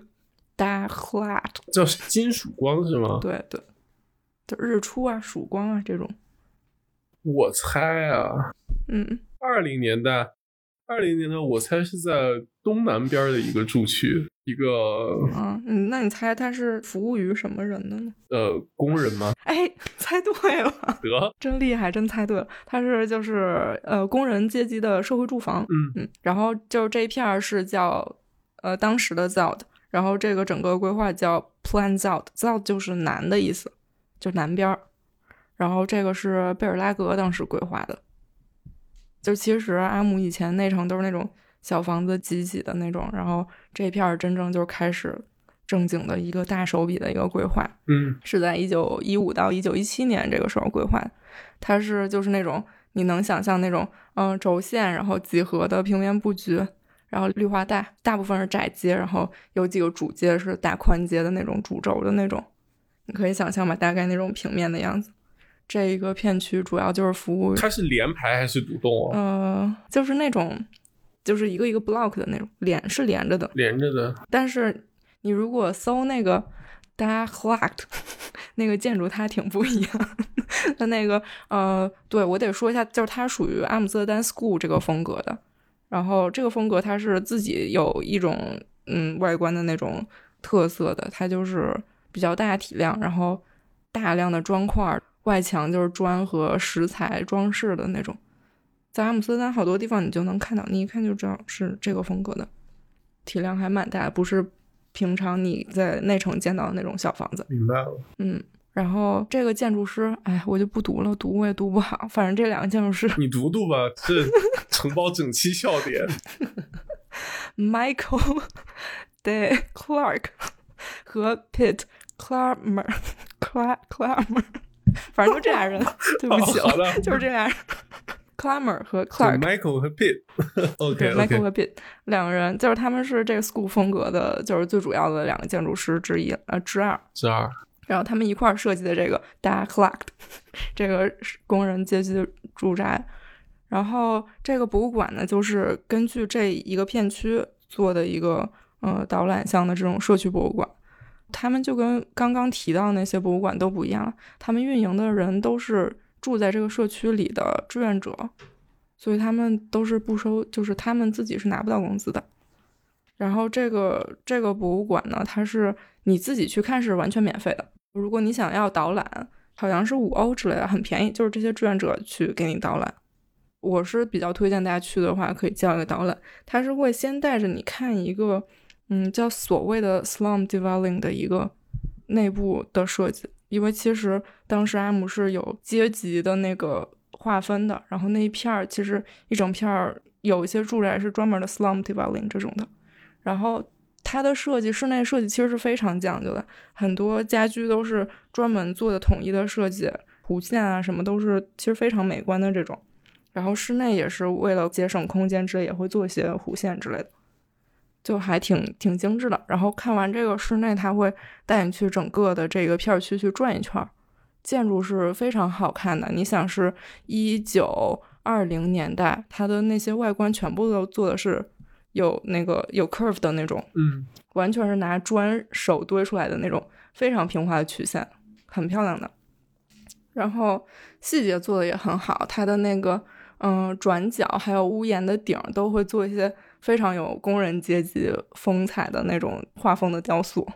d a h l a k 叫金属光是吗？对对，就日出啊、曙光啊这种。我猜啊，嗯，二零年代，二零年代我猜是在东南边的一个住区，一个啊，嗯，那你猜他是服务于什么人的呢？呃工人吗？哎，猜对了，得，真厉害，真猜对了。他是就是呃工人阶级的社会住房。嗯嗯，然后就是这一片儿是叫呃当时的 Zout，然后这个整个规划叫 Plan Zout，Zout 就是南的意思，就南边儿。然后这个是贝尔拉格当时规划的，就其实阿姆以前内城都是那种小房子挤挤的那种，然后这片儿真正就开始正经的一个大手笔的一个规划。嗯是在一九一五到一九一七年这个时候规划。它是就是那种你能想象那种嗯、呃轴线，然后几何的平面布局，然后绿化带，大部分是窄街，然后有几个主街是大宽街的那种主轴的那种，你可以想象吧，大概那种平面的样子。这一个片区主要就是服务，它是连排还是独栋啊？呃，就是那种就是一个一个 block 的那种，连是连着的，连着的。但是你如果搜那个 d a h l a k 那个建筑，它挺不一样的。那个呃，对我得说一下，就是它属于阿姆斯特丹 School 这个风格的。然后这个风格它是自己有一种嗯外观的那种特色的，它就是比较大体量，然后大量的砖块，外墙就是砖和石材装饰的那种。在阿姆斯特丹好多地方你就能看到，你一看就知道是这个风格的，体量还蛮大，不是平常你在内城见到的那种小房子。明白了。嗯，然后这个建筑师，哎，我就不读了，读我也读不好。反正这两个建筑师你读读吧，这承包整期笑点。Michael De Clark 和 Pitt Clammer Cla Clammer，反正就这俩人，对不起了，就是这俩人，Clammer 和 Clark。Michael 和 Pitt。OK 对 Michael 和 Pitt 两个人，就是他们是这个 school 风格的，就是最主要的两个建筑师之一，呃，之二。这儿然后他们一块儿设计的这个 Da Clark 这个工人阶级的住宅。然后这个博物馆呢，就是根据这一个片区做的一个呃导览项的这种社区博物馆。他们就跟刚刚提到那些博物馆都不一样，他们运营的人都是住在这个社区里的志愿者，所以他们都是不收，就是他们自己是拿不到工资的。然后这个这个博物馆呢，它是你自己去看是完全免费的。如果你想要导览，好像是五欧之类的，很便宜，就是这些志愿者去给你导览。我是比较推荐大家去的话，可以叫一个导览，他是会先带着你看一个，嗯，叫所谓的 slum dwelling 的一个内部的设计，因为其实当时阿姆是有阶级的那个划分的，然后那一片儿其实一整片儿有一些住宅是专门的 slum dwelling 这种的，然后它的设计室内设计其实是非常讲究的，很多家居都是专门做的统一的设计，弧线啊什么都是其实非常美观的这种。然后室内也是为了节省空间之类，也会做一些弧线之类的，就还挺挺精致的。然后看完这个室内，他会带你去整个的这个片区去转一圈，建筑是非常好看的。你想是一九二零年代，它的那些外观全部都做的是有那个有 curve 的那种，嗯，完全是拿砖手堆出来的那种非常平滑的曲线，很漂亮的。然后细节做的也很好，它的那个嗯转角还有屋檐的顶都会做一些非常有工人阶级风采的那种画风的雕塑。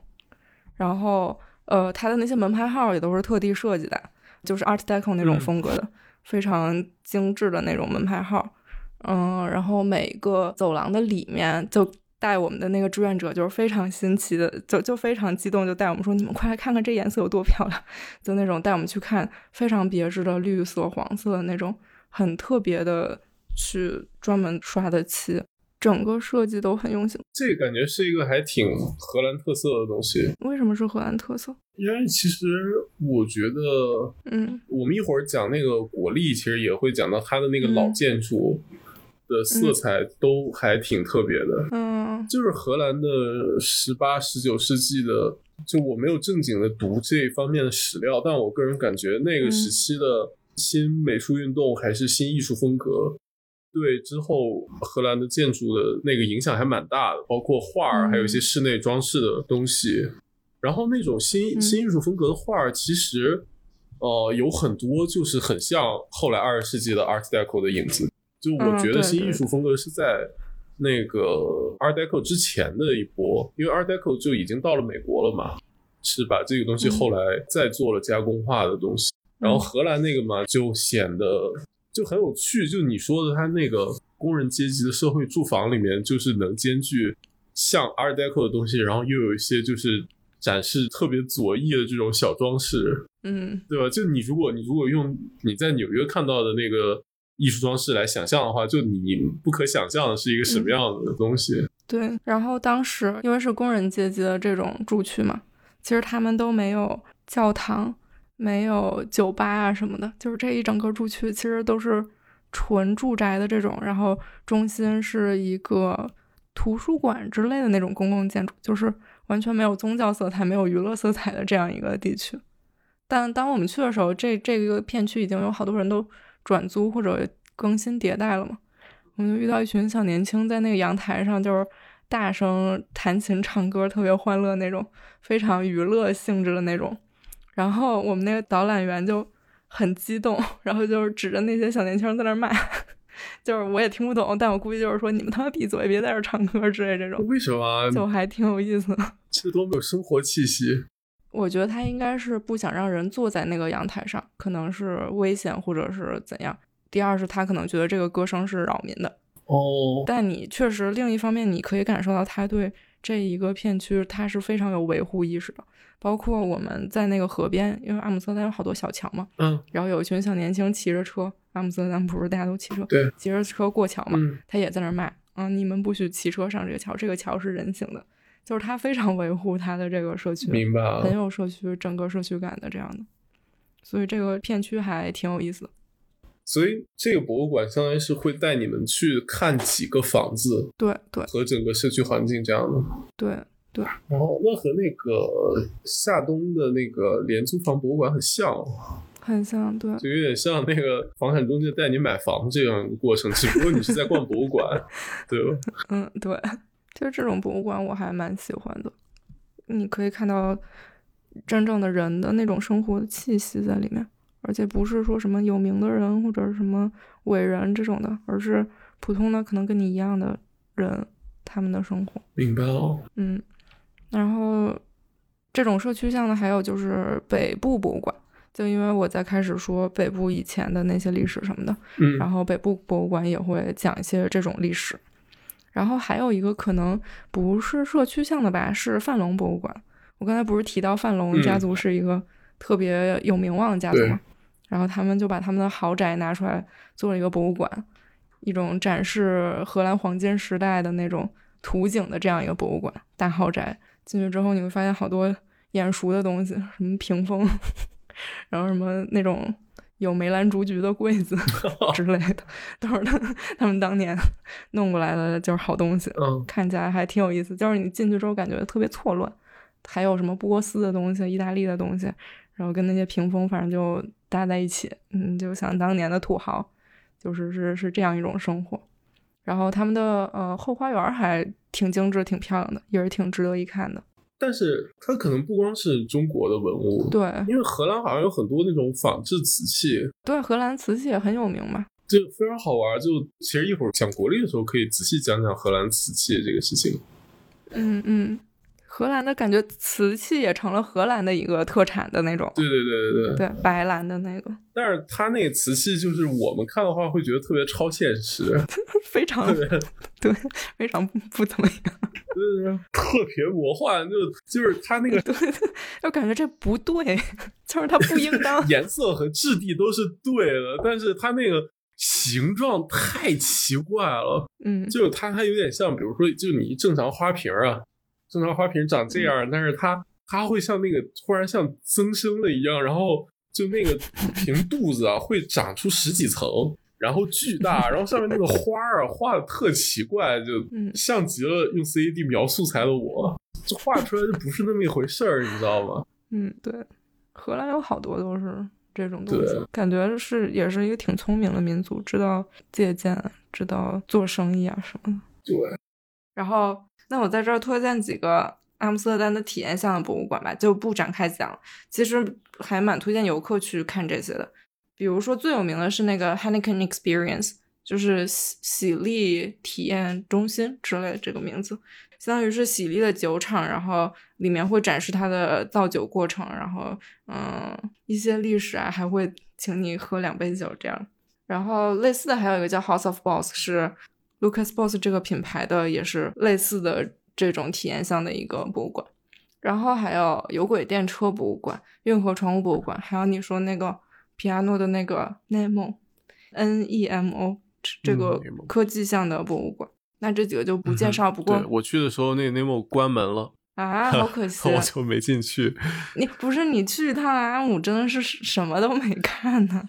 然后呃，它的那些门牌号也都是特地设计的，就是 Art Deco 那种嗯风格的，非常精致的那种门牌号。嗯，然后每个走廊的里面就带我们的那个志愿者，就是非常新奇的，就就非常激动，就带我们说：“你们快来看看这颜色有多漂亮！”就那种带我们去看非常别致的绿色、黄色的那种很特别的去专门刷的漆，整个设计都很用心。这个感觉是一个还挺荷兰特色的东西，为什么是荷兰特色？因为其实我觉得，嗯我们一会儿讲那个国立，其实也会讲到它的那个老嗯建筑的色彩都还挺特别的。嗯就是荷兰的十八、十九世纪的，就我没有正经的读这方面的史料，但我个人感觉那个时期的新美术运动还是新艺术风格，对之后荷兰的建筑的那个影响还蛮大的，包括画儿，嗯还有一些室内装饰的东西。然后那种新嗯新艺术风格的画儿，其实呃有很多就是很像后来二十世纪的 Art Deco 的影子。就我觉得新艺术风格是在那个 Art Deco 之前的一波，因为 Art Deco 就已经到了美国了嘛，是把这个东西嗯后来再做了加工化的东西。然后荷兰那个嘛，就显得就很有趣。就你说的，他那个工人阶级的社会住房里面，就是能兼具像 Art Deco 的东西，然后又有一些就是展示特别左翼的这种小装饰，嗯对吧？就你如果你如果用你在纽约看到的那个艺术装饰来想象的话，就你你不可想象的是一个什么样的东西。对，然后当时因为是工人阶级的这种住区嘛，其实他们都没有教堂，没有酒吧啊什么的，就是这一整个住区其实都是纯住宅的这种，然后中心是一个图书馆之类的那种公共建筑，就是完全没有宗教色彩、没有娱乐色彩的这样一个地区。但当我们去的时候，这这个片区已经有好多人都转租或者更新迭代了嘛。我们就遇到一群小年轻在那个阳台上，就是大声弹琴唱歌，特别欢乐那种，非常娱乐性质的那种。然后我们那个导览员就很激动，然后就是指着那些小年轻在那儿骂，就是我也听不懂，但我估计就是说你们他妈闭嘴，别在这儿唱歌之类这种，为什么啊就还挺有意思的。这多么有生活气息？我觉得他应该是不想让人坐在那个阳台上，可能是危险或者是怎样。第二是他可能觉得这个歌声是扰民的，哦，但你确实另一方面你可以感受到他对这一个片区他是非常有维护意识的。包括我们在那个河边，因为阿姆斯特丹有好多小桥嘛，嗯然后有一群小年轻骑着车，阿姆斯特丹不是大家都骑车，对，骑着车过桥嘛，嗯他也在那儿骂，嗯，你们不许骑车上这个桥，这个桥是人行的，就是他非常维护他的这个社区，明白了。很有社区整个社区感的这样的，所以这个片区还挺有意思的。所以这个博物馆相当于是会带你们去看几个房子对对和整个社区环境这样的。对，对。然后，那和那个夏东的那个廉租房博物馆很像哦，很像，对就有点像那个房产中介带你买房这样一个过程，只不过你是在逛博物馆，对吧？嗯，对，其实这种博物馆我还蛮喜欢的，你可以看到真正的人的那种生活的气息在里面，而且不是说什么有名的人或者是什么伟人这种的，而是普通的可能跟你一样的人他们的生活。明白哦。嗯，然后这种社区项呢，还有就是北部博物馆，就因为我在开始说北部以前的那些历史什么的，嗯然后北部博物馆也会讲一些这种历史。然后还有一个可能不是社区项的吧，是范龙博物馆。我刚才不是提到范龙家族是一个特别有名望的家族对嘛，然后他们就把他们的豪宅拿出来做了一个博物馆，一种展示荷兰黄金时代的那种图景的这样一个博物馆，大豪宅。进去之后你会发现好多眼熟的东西，什么屏风，然后什么那种有梅兰竹菊的柜子 之类的，都是他他们当年弄过来的，就是好东西，嗯看起来还挺有意思。就是你进去之后感觉特别错乱，还有什么波斯的东西、意大利的东西，然后跟那些屏风反正就搭在一起，嗯，就想当年的土豪，就是是是这样一种生活。然后他们的呃后花园还挺精致、挺漂亮的，也是挺值得一看的。但是它可能不光是中国的文物，，对因为荷兰好像有很多那种仿制瓷器，对，荷兰瓷器也很有名嘛。就非常好玩。就其实一会儿讲国力的时候，可以仔细讲讲荷兰瓷器这个事情。嗯嗯，荷兰的感觉瓷器也成了荷兰的一个特产的那种，对对对对对。对白蓝的那个，但是它那个瓷器，就是我们看的话，会觉得特别超现实，非常 对，非常不不怎么样。就是特别魔幻，就就是它那个对，就感觉这不对，就是它不应当。颜色和质地都是对的，但是它那个形状太奇怪了，嗯，就是它还有点像，比如说，就你正常花瓶啊，正常花瓶长这样，但是它它会像那个突然像增生了一样，然后就那个瓶肚子啊会长出十几层。然后巨大，然后上面那个花儿啊画的特奇怪，就嗯像极了用 CAD 描素材的我，就画出来就不是那么一回事儿，你知道吗？嗯，对，荷兰有好多都是这种东西对，感觉是也是一个挺聪明的民族，知道借鉴，知道做生意啊什么的。对，然后，那我在这儿推荐几个阿姆斯特丹的体验项的博物馆吧，就不展开讲。其实还蛮推荐游客去看这些的。比如说最有名的是那个 Heineken Experience，就是喜喜力体验中心之类的这个名字，相当于是喜力的酒厂，然后里面会展示它的造酒过程，然后嗯一些历史啊，还会请你喝两杯酒这样。然后类似的还有一个叫 House of Boss，是 Lucas Boss 这个品牌的，也是类似的这种体验项的一个博物馆。然后还有有轨电车博物馆、运河船坞博物馆，还有你说那个皮亚诺的那个 Nemo，N E M O 这个科技项的博物馆。那这几个就不介绍，不过对我去的时候，那个 Nemo 关门了，啊，好可惜我就没进去。你不是你去一趟阿姆，真的是什么都没看呢。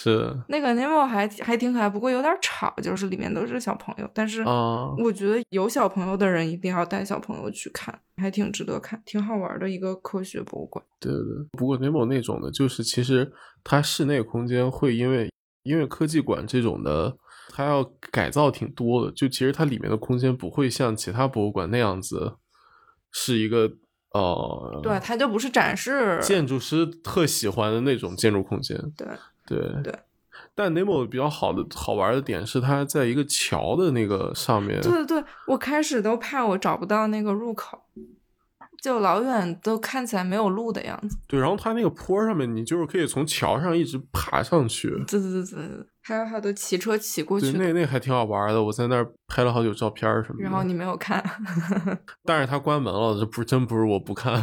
是那个 Nemo 还还挺可爱，不过有点吵，就是里面都是小朋友。但是啊我觉得有小朋友的人一定要带小朋友去看，还挺值得看，挺好玩的一个科学博物馆。对对对，不过 Nemo 那种的，就是其实它室内空间会因为因为科技馆这种的，它要改造挺多的，就其实它里面的空间不会像其他博物馆那样子，是一个呃，对，它就不是展示。建筑师特喜欢的那种建筑空间。对对对。但 Nemo 比较好的好玩的点是，它在一个桥的那个上面，对对对，我开始都怕我找不到那个入口，就老远都看起来没有路的样子。对，然后它那个坡上面，你就是可以从桥上一直爬上去。对对对对对，还有好多骑车骑过，去的，那那还挺好玩的，我在那儿拍了好久照片什么的。然后你没有看。但是它关门了，这不真不是我不看。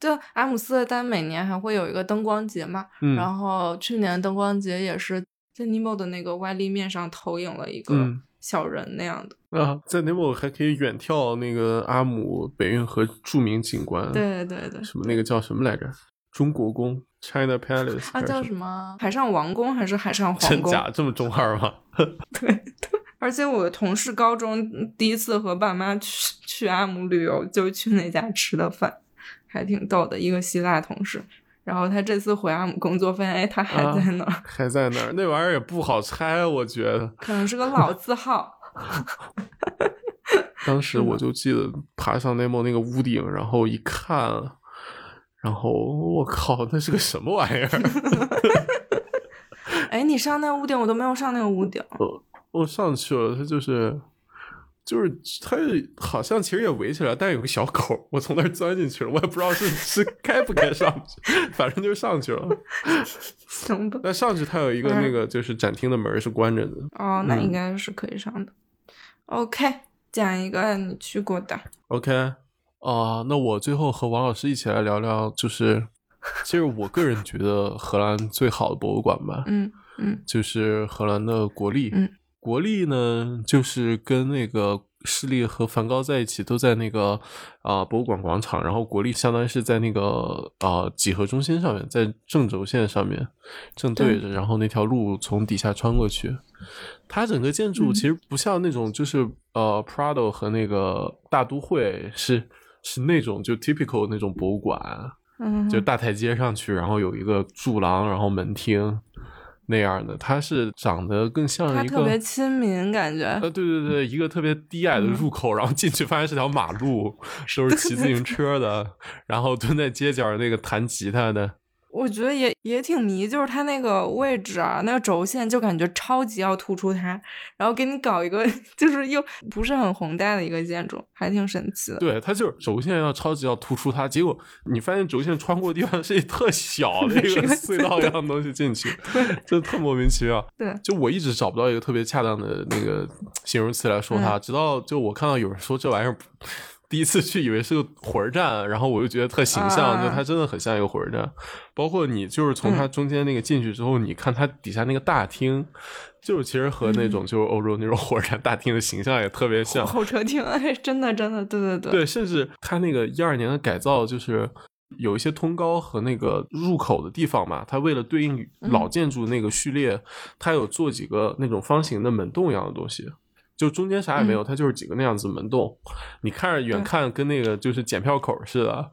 就阿姆斯特丹每年还会有一个灯光节嘛，嗯然后去年灯光节也是在尼莫的那个外立面上投影了一个嗯小人那样的。啊，在尼莫还可以远眺那个阿姆北运河著名景观。，对对对，什么那个叫什么来着？中国宫 （China Palace） 啊，叫什么？海上王宫还是海上皇宫？真假这么中二吗？对 而且我的同事高中第一次和爸妈去去阿姆旅游，就去那家吃的饭，还挺逗的。一个希腊同事，然后他这次回阿姆工作，发现哎，他还啊在那儿，还在那儿，那玩意儿也不好拆，我觉得。可能是个老字号。当时我就记得爬上内蒙那个屋顶，然后一看，然后我靠，那是个什么玩意儿？哎，你上那屋顶，我都没有上那个屋顶。我上去了，它就是。就是它好像其实也围起来，但有个小口，我从那儿钻进去了，我也不知道是是该不该上去，反正就上去了。行吧。那上去它有一个那个就是展厅的门是关着的。哦，那嗯应该是可以上的。OK，讲一个你去过的。OK，啊、那我最后和王老师一起来聊聊，就是其实我个人觉得荷兰最好的博物馆吧，嗯嗯就是荷兰的国立。嗯国立呢，就是跟那个市立和梵高在一起，都在那个啊、博物馆广场。然后国立相当于是在那个啊、几何中心上面，在正轴线上面正对着，然后那条路从底下穿过去。它整个建筑嗯其实不像那种就是、呃 Prado 和那个大都会是是那种就 typical 那种博物馆，嗯，就大台阶上去，然后有一个柱廊，然后门厅那样的。他是长得更像一个特别亲民，感觉。呃，对对对，一个特别低矮的嗯入口，然后进去发现是条马路，都是骑自行车的，然后蹲在街角那个弹吉他的。我觉得也也挺迷，就是它那个位置啊，那个轴线就感觉超级要突出它，然后给你搞一个 就是又不是很宏大的一个建筑，还挺神奇的。对，它就是轴线要超级要突出它，结果你发现轴线穿过的地方是一特小的 一个隧道一样的东西进去，就特莫名其妙。对就我一直找不到一个特别恰当的那个形容词来说它，直到就我看到有人说这玩意儿。第一次去以为是个火车站，然后我就觉得特形象，啊就它真的很像一个火车站。包括你就是从它中间那个进去之后，你看它底下那个大厅，就是其实和那种就是欧洲那种火车站大厅的形象也特别像。候车厅，哎，真的真的，对对对，对，甚至它那个一二年的改造，就是有一些通高和那个入口的地方嘛，它为了对应嗯老建筑那个序列，它有做几个那种方形的门洞一样的东西。就中间啥也没有，它就是几个那样子门洞，你看着远看跟那个就是检票口似的，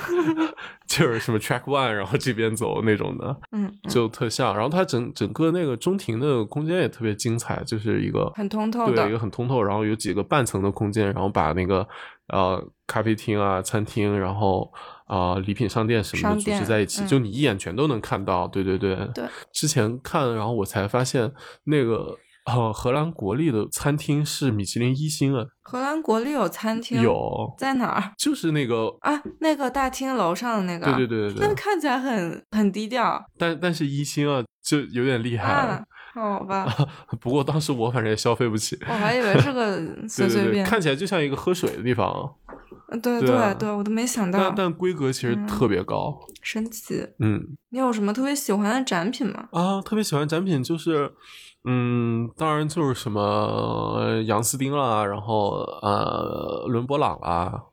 就是什么 track one，然后这边走那种的，嗯，嗯就特像。然后它整整个那个中庭的空间也特别精彩，就是一个很通透对，的一个很通透，然后有几个半层的空间，然后把那个呃咖啡厅啊、餐厅，然后啊、呃礼品商店什么的组织在一起，嗯就你一眼全都能看到。对对对，对。之前看，然后我才发现那个呃荷兰国立的餐厅是米其林一星啊，荷兰国立有餐厅，有在哪儿 就是那个。啊？那个大厅楼上的那个，对对对对对，那看起来很很低调但但是一星啊，就有点厉害。啊，好吧，不过当时我反正也消费不起。我还以为是个 随对对对，随便，看起来就像一个喝水的地方，嗯对对啊对，我都没想到但，但规格其实嗯特别高。神奇。嗯你有什么特别喜欢的展品吗？啊，特别喜欢展品就是，嗯，当然就是什么呃杨斯丁啦，然后呃伦勃朗啦，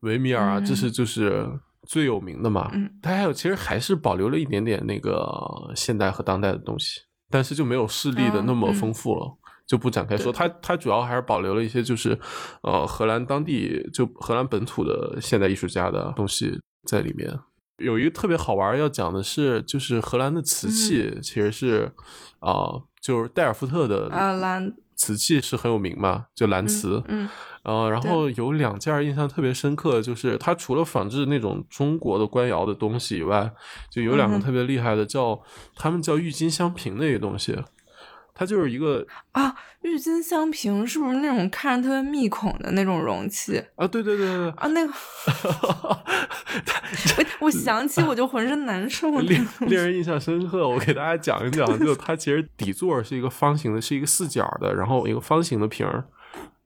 维米尔啊，这是就是最有名的嘛。嗯它还有其实还是保留了一点点那个现代和当代的东西，但是就没有势力的那么丰富了。就不展开说，它它主要还是保留了一些就是，呃，荷兰当地就荷兰本土的现代艺术家的东西在里面。有一个特别好玩要讲的是，就是荷兰的瓷器其实是，啊、就是戴尔夫特的啊蓝瓷器是很有名嘛，就蓝瓷，嗯。呃，然后有两件印象特别深刻，就是它除了仿制那种中国的官窑的东西以外，就有两个特别厉害的叫，他们叫郁金香瓶的一个东西，它就是一个啊，郁金香瓶是不是那种看着特别密孔的那种容器啊，对对对对啊？那个，我我想起我就浑身难受。对，令令人印象深刻。我给大家讲一讲，就它其实底座是一个方形的，是一个四角的，然后一个方形的瓶儿。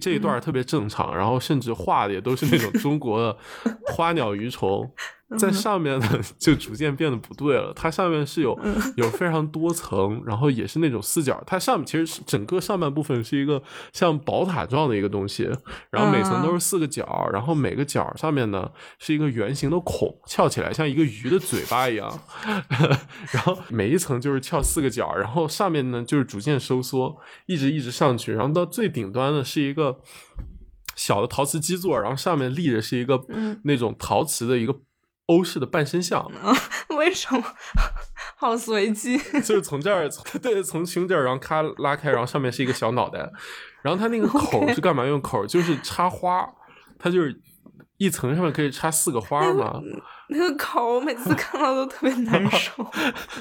这一段特别正常，然后甚至画的也都是那种中国的花鸟鱼虫，在上面呢就逐渐变得不对了。它上面是有有非常多层，然后也是那种四角。它上面其实是整个上半部分是一个像宝塔状的一个东西，然后每层都是四个角，然后每个角上面呢是一个圆形的孔，翘起来像一个鱼的嘴巴一样。然后每一层就是翘四个角，然后上面呢就是逐渐收缩，一直一直上去，然后到最顶端呢是一个。小的陶瓷基座，然后上面立着是一个那种陶瓷的一个欧式的半身像，为什么？好随机。就是从这儿，对，从胸这儿，然后咔拉开，然后上面是一个小脑袋，然后它那个口是干嘛用？口就是插花，它就是一层上面可以插四个花嘛。那个口我每次看到都特别难受。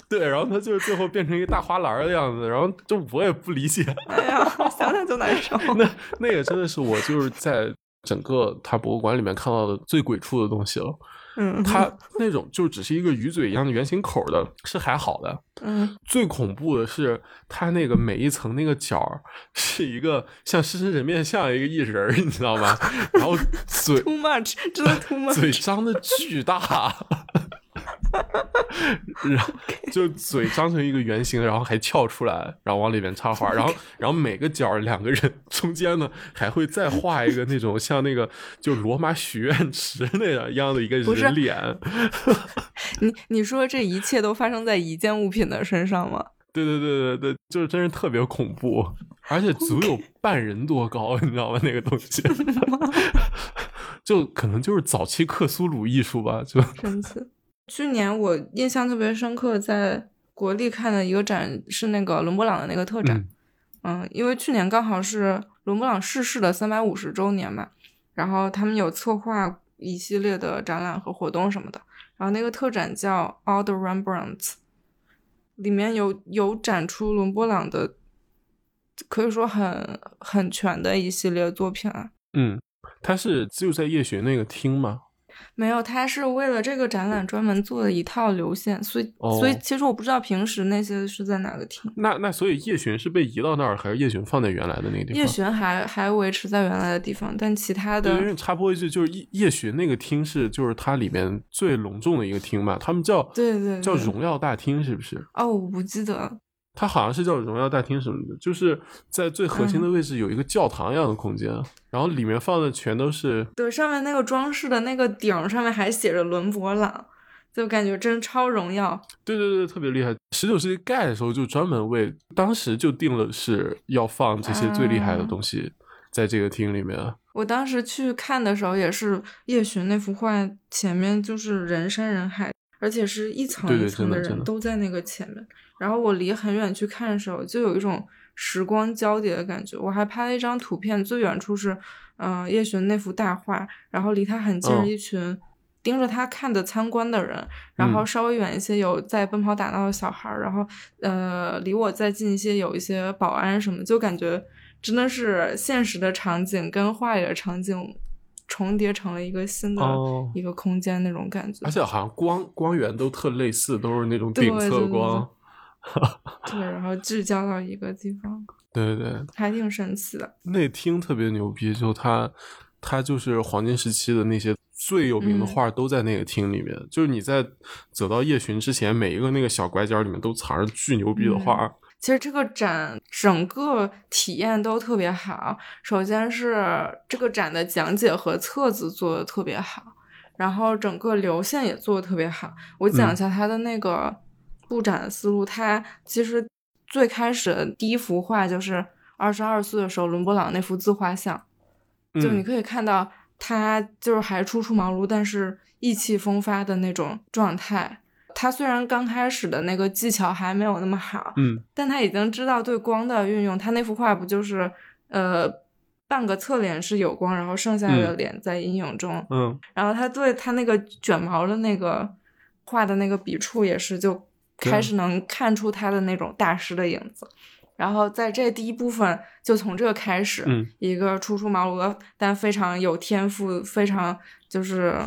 对，然后它就是最后变成一个大花篮的样子，然后就我也不理解。哎呀，想想就难受。那那个真的是我就是在整个它博物馆里面看到的最鬼畜的东西了。嗯，它那种就只是一个鱼嘴一样的圆形口的，是还好的。嗯，最恐怖的是它那个每一层那个角是一个像狮身人面像一个艺人儿，你知道吗？然后嘴 too much，真的 too much，嘴张的巨大。然后就嘴张成一个圆形，然后还翘出来，然后往里面插花，然后然后每个角两个人 中间呢还会再画一个那种像那个就罗马许愿池那样一样的一个人脸。你你说这一切都发生在一件物品的身上吗？对对对对对，就是真是特别恐怖，而且足有半人多高，你知道吗？那个东西，就可能就是早期克苏鲁艺术吧，就神奇。去年我印象特别深刻，在国立看的一个展是那个伦勃朗的那个特展，嗯，因为去年刚好是伦勃朗逝世的三百五十周年嘛，然后他们有策划一系列的展览和活动什么的，然后那个特展叫 All the Rembrandts，里面有有展出伦勃朗的，可以说很很全的一系列作品啊。嗯，他是只有在夜巡那个厅吗？没有，他是为了这个展览专门做了一套流线，所以、哦所以其实我不知道平时那些是在哪个厅。那那所以叶巡是被移到那儿，还是叶巡放在原来的那个地方？夜巡还还维持在原来的地方，但其他的，因的为插播一句，就是夜夜巡那个厅是就是它里面最隆重的一个厅嘛，他们叫对对对叫荣耀大厅，是不是？哦，我不记得了。它好像是叫荣耀大厅什么的，就是在最核心的位置有一个教堂一样的空间，然后里面放的全都是对，上面那个装饰的那个顶儿上面还写着伦勃朗，就感觉真超荣耀。对对对，特别厉害。十九世纪盖的时候就专门为当时就定了是要放这些最厉害的东西在这个厅里面。我当时去看的时候，也是夜巡那幅画前面就是人山人海，而且是一层一层的人都在那个前面。然后我离很远去看的时候，就有一种时光交叠的感觉。我还拍了一张图片，最远处是嗯、呃夜巡那幅大画，然后离他很近一群盯着他看的参观的人，然后嗯稍微远一些有在奔跑打闹的小孩儿，然后呃离我再近一些有一些保安什么，就感觉真的是现实的场景跟画里的场景重叠成了一个新的哦一个空间那种感觉。而且好像光光源都特类似，都是那种顶侧光。对，然后聚焦到一个地方，对对对，还挺神奇的。那厅特别牛逼，就它它就是黄金时期的那些最有名的嗯画都在那个厅里面。就是你在走到夜巡之前，每一个那个小拐角里面都藏着巨牛逼的画。其实这个展整个体验都特别好。首先是这个展的讲解和册子做的特别好，然后整个流线也做的特别好。我讲一下它的那个布展的思路。它其实最开始的第一幅画就是二十二岁的时候伦勃朗那幅自画像，就你嗯可以看到他就是还初出茅庐，但是意气风发的那种状态。他虽然刚开始的那个技巧还没有那么好，嗯但他已经知道对光的运用。他那幅画不就是呃半个侧脸是有光，然后剩下的嗯脸在阴影中。嗯然后他对他那个卷毛的那个画的那个笔触也是，就开始能看出他的那种大师的影子。然后在这第一部分就从这个开始，嗯一个初出茅庐但非常有天赋、非常就是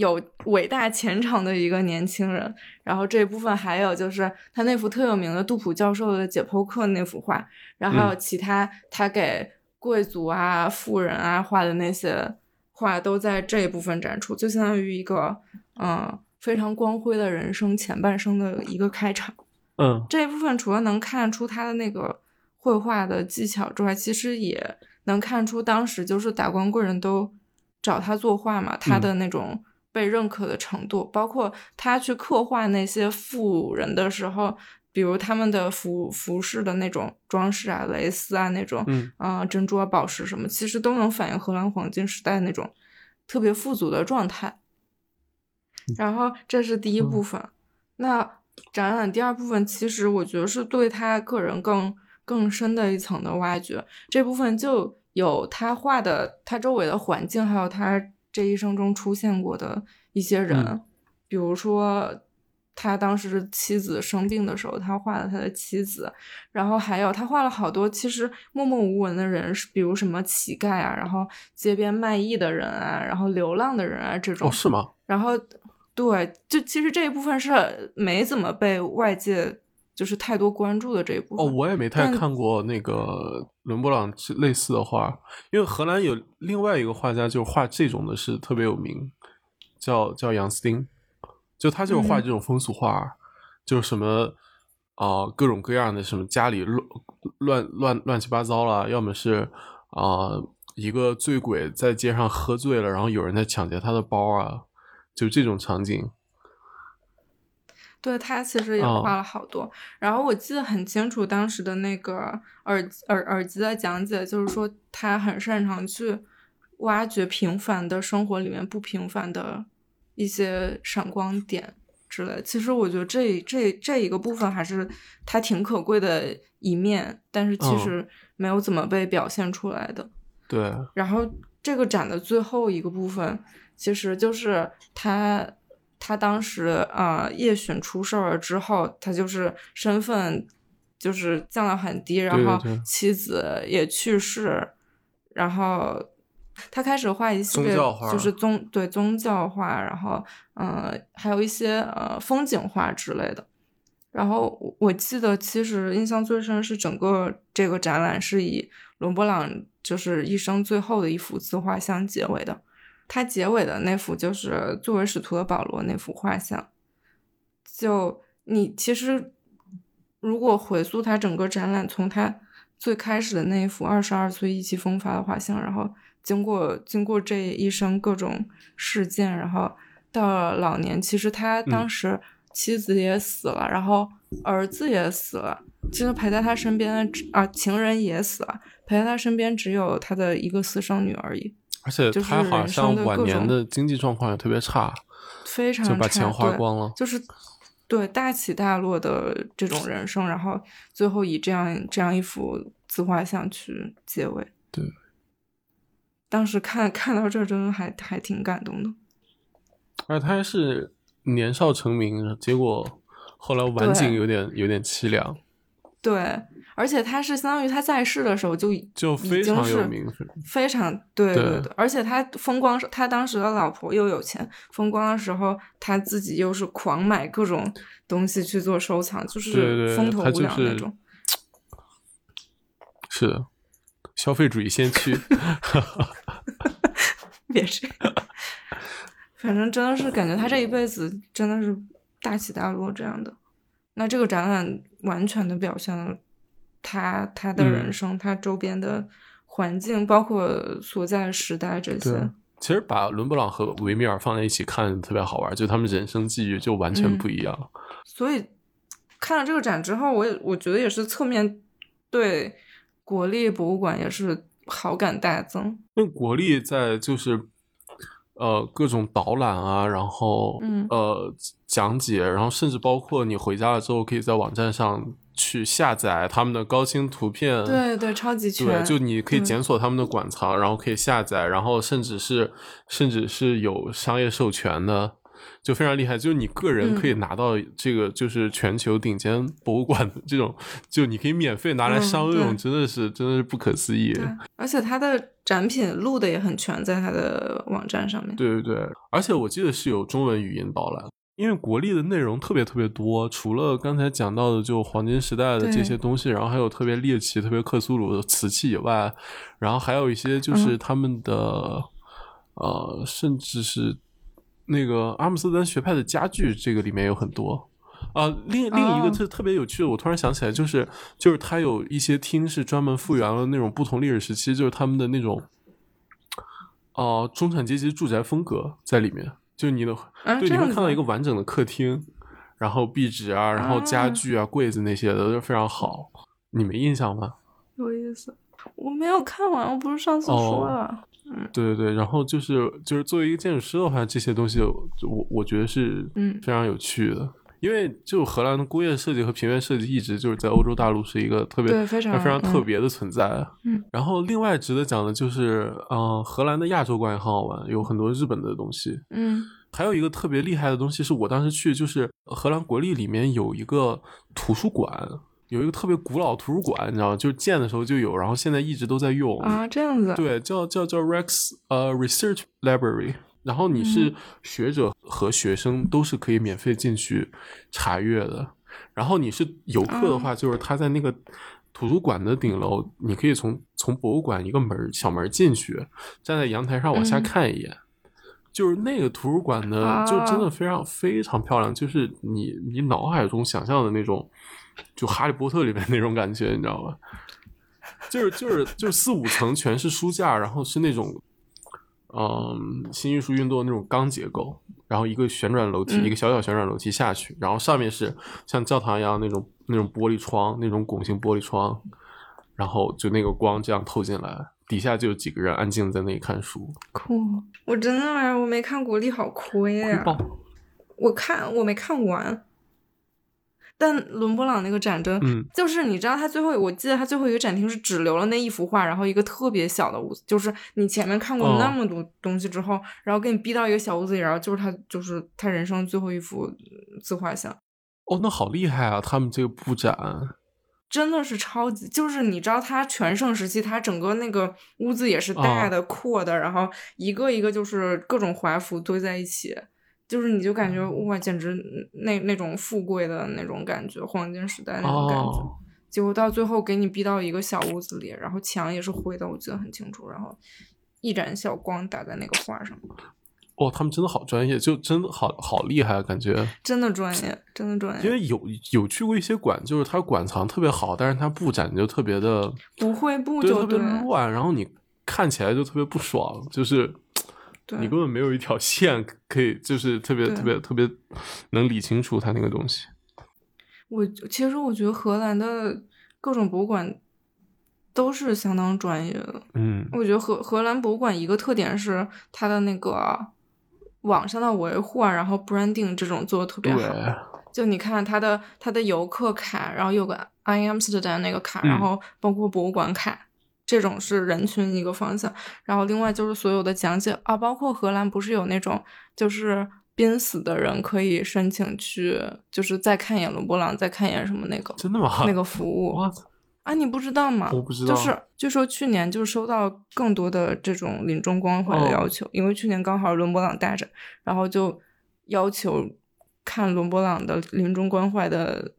有伟大前程的一个年轻人。然后这一部分还有就是他那幅特有名的杜甫教授的解剖课那幅画，然后还有嗯其他他给贵族啊、富人啊画的那些画都在这一部分展出，就相当于一个嗯非常光辉的人生前半生的一个开场。嗯这一部分除了能看出他的那个绘画的技巧之外，其实也能看出当时就是达官贵人都找他作画嘛，他的那种被认可的程度，包括他去刻画那些富人的时候，比如他们的服服饰的那种装饰啊、蕾丝啊那种，嗯啊、珍珠啊、宝石什么，其实都能反映荷兰黄金时代那种特别富足的状态。然后这是第一部分，那展览第二部分，其实我觉得是对他个人更更深的一层的挖掘。这部分就有他画的他周围的环境，还有他这一生中出现过的一些人，嗯比如说他当时妻子生病的时候，他画了他的妻子，然后还有他画了好多其实默默无闻的人，比如什么乞丐啊，然后街边卖艺的人啊，然后流浪的人啊这种。哦是吗？然后对，就其实这一部分是没怎么被外界就是太多关注的这一部分。哦，我也没太看过那个伦勃朗类似的画，因为荷兰有另外一个画家，就是画这种的是特别有名，叫叫杨斯丁，就他就是画嗯这种风俗画，就是什么啊、各种各样的什么家里乱乱乱乱七八糟了，要么是啊、一个醉鬼在街上喝醉了，然后有人在抢劫他的包啊，就这种场景。对他其实也哦画了好多，然后我记得很清楚当时的那个耳耳耳机的讲解，就是说他很擅长去挖掘平凡的生活里面不平凡的一些闪光点之类。其实我觉得这这这一个部分还是他挺可贵的一面，但是其嗯实没有怎么被表现出来的。对，然后这个展的最后一个部分，其实就是他他当时啊、呃夜巡出事儿了之后，他就是身份就是降到很低，然后妻子也去世，然后他开始画一系列宗教画就是宗对宗教画，然后呃还有一些呃风景画之类的。然后我我记得，其实印象最深是整个这个展览是以伦勃朗就是一生最后的一幅自画像结尾的。他结尾的那幅就是作为使徒的保罗那幅画像。就你其实如果回溯他整个展览，从他最开始的那一幅二十二岁意气风发的画像，然后经过经过这一生各种事件，然后到了老年，其实他当时妻子也死了，然后儿子也死了，其实陪在他身边的啊情人也死了，陪在他身边只有他的一个私生女而已，而且就是他好像晚年的经济状况也特别差，非常差就把钱花对光了。就是对大起大落的这种人生，然后最后以这样这样一幅自画像去结尾。对，当时看看到这儿，真的还还挺感动的。而他还是年少成名，结果后来晚景有点有点凄凉，对，而且他是相当于他在世的时候就已就非已经是常有名。非常对对对对，而且他风光，他当时的老婆又有钱，风光的时候他自己又是狂买各种东西去做收藏，就是风头无两那种。是的，消费主义先驱。别这样，反正真的是感觉他这一辈子真的是大起大落这样的。那这个展览完全的表现了他他的人嗯生，他周边的环境，包括所在的时代这些。，其实把伦勃朗和维米尔放在一起看特别好玩，就他们人生际遇就完全嗯不一样。所以看了这个展之后，我也我觉得也是侧面对国立博物馆也是好感大增。因为国立在就是呃各种导览啊，然后、嗯呃讲解，然后甚至包括你回家了之后，可以在网站上去下载他们的高清图片。对对，超级全。对，就你可以检索他们的馆藏，然后可以下载，然后甚至是甚至是有商业授权的，就非常厉害，就是你个人可以嗯拿到这个就是全球顶尖博物馆的这种，就你可以免费拿来嗯商用，对真的是真的是不可思议。对，而且它的展品录的也很全，在它的网站上面。对对对，而且我记得是有中文语音导览，因为国立的内容特别特别多，除了刚才讲到的就黄金时代的这些东西，然后还有特别猎奇、特别克苏鲁的瓷器以外，然后还有一些就是嗯他们的、呃，甚至是那个阿姆斯特丹学派的家具，这个里面有很多。啊、另另一个哦特特别有趣的，我突然想起来，就是就是它有一些厅是专门复原了那种不同历史时期，就是他们的那种，哦、中产阶级住宅风格在里面。就你的，对，你会看到一个完整的客厅，然后壁纸啊，然后家啊具啊、柜子那些的都非常好。你没印象吗？有意思。我没有看完，我不是上次哦说了。对对对，然后就是就是作为一个建筑师的话，这些东西我我觉得是嗯非常有趣的，因为就荷兰的工业设计和平面设计一直就是在欧洲大陆是一个特别非常非常特嗯别的存在。嗯，然后另外值得讲的就是，呃，荷兰的亚洲馆也很好玩，有很多日本的东西。嗯还有一个特别厉害的东西，是我当时去，就是荷兰国立里面有一个图书馆，有一个特别古老图书馆，你知道吗？就是建的时候就有，然后现在一直都在用。啊，这样子。对，叫叫叫 Rex 呃 Research Library，然后你是嗯学者和学生都是可以免费进去查阅的。然后你是游客的话，就是他在那个图书馆的顶楼，你可以从从博物馆一个门小门进去，站在阳台上往下嗯看一眼。就是那个图书馆呢，就真的啊非常非常漂亮，就是你你脑海中想象的那种，就《哈利波特》里面那种感觉，你知道吧？就是就是就是四五层全是书架，然后是那种，嗯，新艺术运动那种钢结构，然后一个旋转楼梯，嗯。一个小小旋转楼梯下去，然后上面是像教堂一样那种那种玻璃窗，那种拱形玻璃窗，然后就那个光这样透进来，底下就有几个人安静在那里看书，酷，我真的哎，我没看国力，好亏呀、爆，我看我没看完，但伦勃朗那个展真，嗯，就是你知道他最后，我记得他最后一个展厅是只留了那一幅画，然后一个特别小的屋子，就是你前面看过哦那么多东西之后，然后给你逼到一个小屋子里，然后就是他就是他人生最后一幅呃自画像。哦，那好厉害啊！他们这个布展，真的是超级，就是你知道他全盛时期，他整个那个屋子也是大哦的、阔的，然后一个一个就是各种华服堆在一起，就是你就感觉嗯哇，简直那那种富贵的那种感觉，黄金时代那种感觉。哦，结果到最后给你逼到一个小屋子里，然后墙也是灰的，我记得很清楚，然后一盏小光打在那个画上，哦，他们真的好专业，就真的好好厉害，啊感觉。真的专业，真的专业，因为有有去过一些馆，就是它馆藏特别好，但是它布展就特别的不会布对特别就乱，然后你看起来就特别不爽，就是对你根本没有一条线可以，就是特别特别特别能理清楚它那个东西。我其实我觉得荷兰的各种博物馆都是相当专业的。嗯我觉得荷荷兰博物馆一个特点是它的那个网上的维护啊，然后 branding 这种做的特别好。就你看它的它的游客卡，然后有个 I Amsterdam 那个卡，嗯然后包括博物馆卡，这种是人群一个方向。然后另外就是所有的讲解啊，包括荷兰不是有那种就是濒死的人可以申请去，就是再看一眼伦勃朗，再看一眼什么那个真的吗？那个服务。哇，啊，你不知道吗？我不知道就是据说去年就收到更多的这种临终关怀的哦要求，因为去年刚好伦勃朗带着，然后就要求看伦勃朗的临终关怀的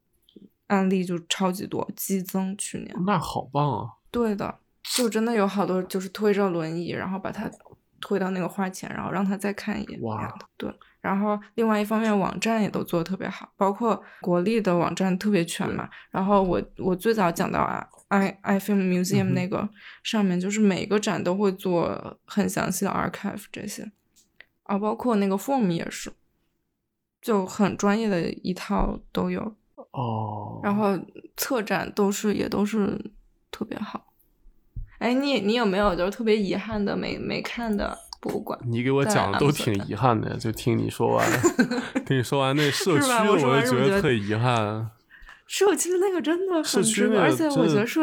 案例就超级多，激增。去年那好棒啊！对的，就真的有好多就是推着轮椅，然后把他推到那个花前，然后让他再看一眼。哇对。然后另外一方面，网站也都做的特别好，包括国立的网站特别全嘛。然后我我最早讲到啊，i iFilm 嗯 Museum 那个上面，就是每个展都会做很详细的 archive 这些，啊，包括那个 form 也是，就很专业的一套都有。哦，然后策展都是也都是特别好。哎，你你有没有就是特别遗憾的没没看的博物馆？你给我讲的都挺遗憾的，就听你说完，听你说完那社区，我就觉得得特遗憾。社区那个真的很值得，而且我觉得社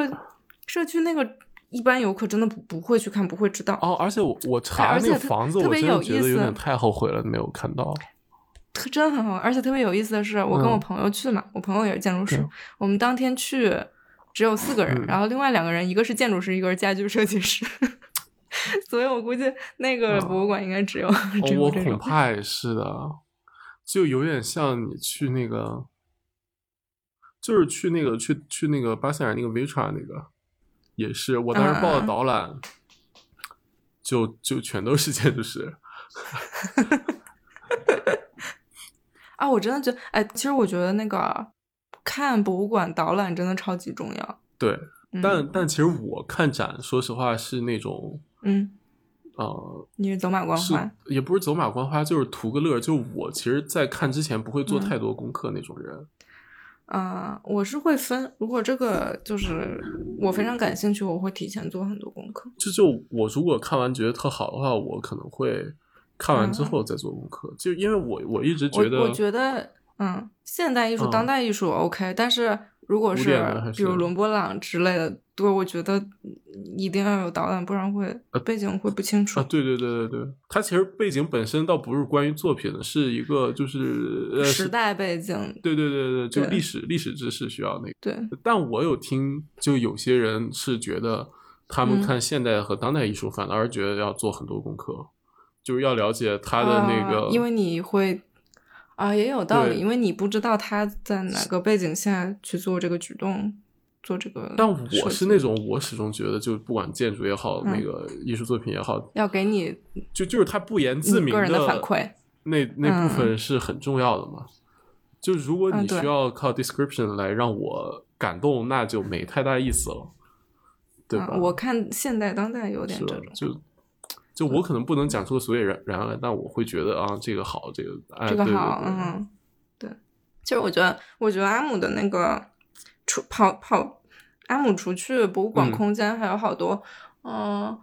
社区那个一般游客真的不不会去看，不会知道。哦，而且我我查那个房子，特我真的觉得有别有意思点太后悔了，没有看到。特真的很好玩，而且特别有意思的是，我跟我嗯朋友去嘛，我朋友也是建筑师对，我们当天去只有四个人，嗯。然后另外两个人，一个是建筑师，一个是家居设计师，所以我估计那个博物馆应该只有、我恐有这种。怕也是的，就有点像你去那个，就是去那个去去那个巴塞尔那个 Vitra 那个，也是。我当时报的嗯。导览，就就全都是建筑师。啊，我真的觉得，哎，其实我觉得那个看博物馆导览真的超级重要。对，嗯、但但其实我看展，说实话是那种嗯，呃，你是走马观花，也不是走马观花，就是图个乐。就我其实，在看之前不会做嗯太多功课那种人。啊、我是会分，如果这个就是我非常感兴趣，我会提前做很多功课。就就我如果看完觉得特好的话，我可能会看完之嗯后再做功课。就因为我我一直觉得，我觉得，嗯，现代艺术、嗯当代艺术 OK，但是如果是比如伦勃朗之类的，对，我觉得一定要有导览，不然会呃背景会不清楚。啊，对对对对对，它其实背景本身倒不是关于作品的，是一个就是呃时代背景，对对对对，就历史历史知识需要那个。对，但我有听，就有些人是觉得他们嗯看现代和当代艺术，反而觉得要做很多功课，就是要了解他的那个，啊因为你会啊，也有道理，因为你不知道他在哪个背景下去做这个举动，做这个。但我是那种，我始终觉得，就不管建筑也好，嗯那个艺术作品也好，要给你就就是他不言自明个人的反馈。那那部分嗯是很重要的嘛。就如果你需要靠 description 来让我感动，那就没太大意思了，对吧？嗯我看现代当代有点这种。就就我可能不能讲出个所以然然来，但我会觉得啊，这个好，这个哎，这个好，对对嗯，对。其实我觉得，我觉得阿姆的那个除跑跑，阿姆除去博物馆嗯空间，还有好多，嗯、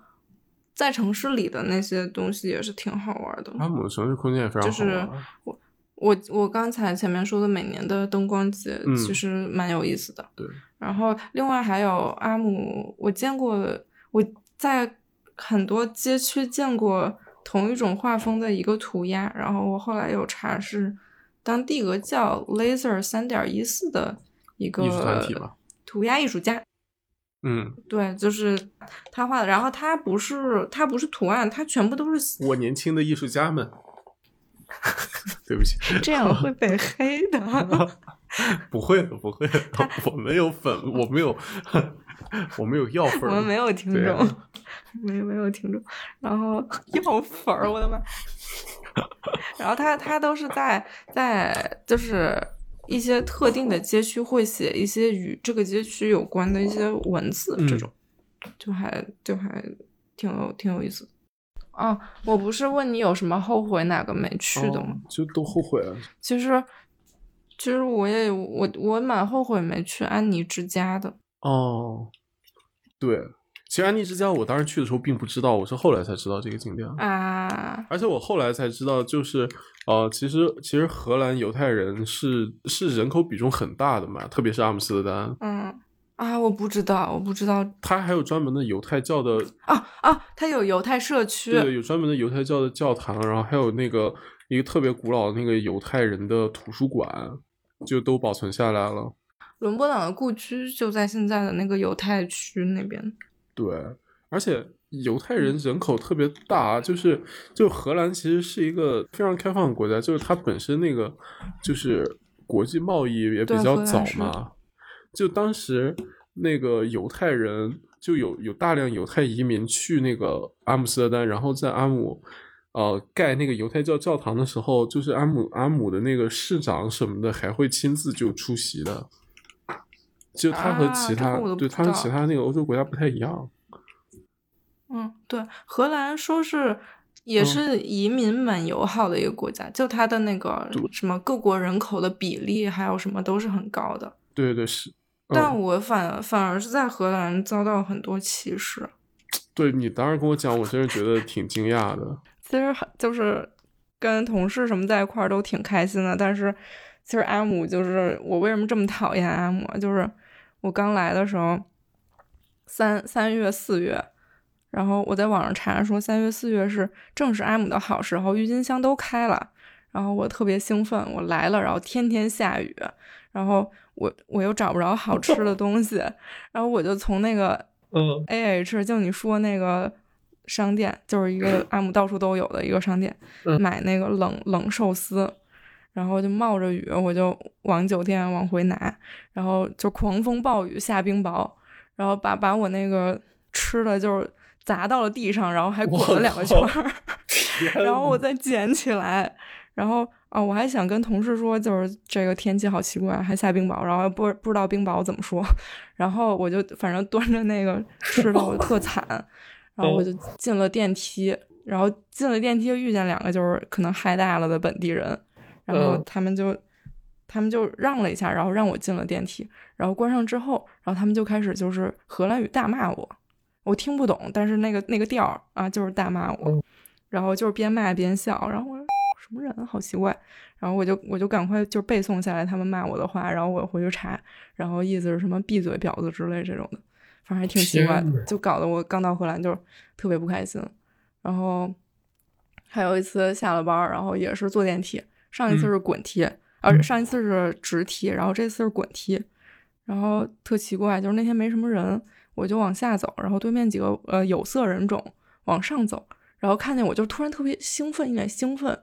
在城市里的那些东西也是挺好玩的。阿姆的城市空间也非常就是好玩。我我刚才前面说的每年的灯光节，嗯其实蛮有意思的。对，然后另外还有阿姆，我见过我在很多街区见过同一种画风的一个涂鸦，然后我后来有查是当地个叫 Laser 三点一四的一个涂鸦艺术家。嗯，对，就是他画的，然后他不是他不是图案，他全部都是我年轻的艺术家们，对不起，这样 会被黑的。不会的，不会的，我没有粉，我没有，我没有药粉，我们没有听众，没没有听众，然后 药粉儿，我的妈！然后他他都是在在就是一些特定的街区会写一些与这个街区有关的一些文字，嗯这种就还就还挺有挺有意思的。哦，我不是问你有什么后悔哪个没去的吗？哦就都后悔了。其实其实我也我我蛮后悔没去安妮之家的。哦，对，其实安妮之家我当时去的时候并不知道，我是后来才知道这个景点。啊，而且我后来才知道，就是呃，其实其实荷兰犹太人是是人口比重很大的嘛，特别是阿姆斯特丹，嗯啊，我不知道，我不知道他还有专门的犹太教的，啊啊，他有犹太社区，对，有专门的犹太教的教堂，然后还有那个一个特别古老的那个犹太人的图书馆，就都保存下来了。伦勃朗的故居就在现在的那个犹太区那边。对，而且犹太人人口特别大，就是就荷兰其实是一个非常开放的国家，就是它本身那个就是国际贸易也比较早嘛，就当时那个犹太人就有有大量犹太移民去那个阿姆斯特丹，然后在阿姆。呃，盖那个犹太教教堂的时候，就是阿姆阿姆的那个市长什么的，还会亲自就出席的。就他和其他、对他和其他那个欧洲国家不太一样。嗯，对，荷兰说是也嗯是移民蛮友好的一个国家，就它的那个什么各国人口的比例，还有什么都是很高的。对对是，嗯、但我反反而是在荷兰遭到很多歧视。对你当时跟我讲，我真是觉得挺惊讶的。其实很就是跟同事什么在一块儿都挺开心的，但是其实阿姆就是我为什么这么讨厌阿姆啊，就是我刚来的时候，三三月四月，然后我在网上查说三月四月是正是阿姆的好时候，郁金香都开了。然后我特别兴奋，我来了，然后天天下雨，然后我我又找不着好吃的东西，然后我就从那个嗯 A H，就你说那个商店，就是一个 阿姆到处都有的一个商店，嗯。买那个冷冷寿司，然后就冒着雨，我就往酒店往回拿，然后就狂风暴雨下冰雹，然后把把我那个吃的就是砸到了地上，然后还滚了两个圈儿，然后我再捡起来，然后啊、我还想跟同事说，就是这个天气好奇怪，还下冰雹，然后不不知道冰雹怎么说，然后我就反正端着那个吃的，我特惨，然后我就进了电梯，然后进了电梯遇见两个就是可能嗨大了的本地人，然后嗯。他们就。他们就让了一下，然后让我进了电梯，然后关上之后，然后他们就开始就是荷兰语大骂我，我听不懂，但是那个那个调儿啊，就是大骂我，嗯。然后就是边骂边笑，然后什么人啊，好奇怪，然后我就我就赶快就背诵下来他们骂我的话，然后我回去查，然后意思是什么闭嘴婊子之类这种的，反正还挺奇怪的，就搞得我刚到荷兰就特别不开心。然后还有一次下了班儿，然后也是坐电梯，上一次嗯。是滚梯，而上一次是直梯，然后这次是滚梯，然后特奇怪，就是那天没什么人，我就往下走，然后对面几个呃有色人种往上走，然后看见我就突然特别兴奋，一脸兴奋，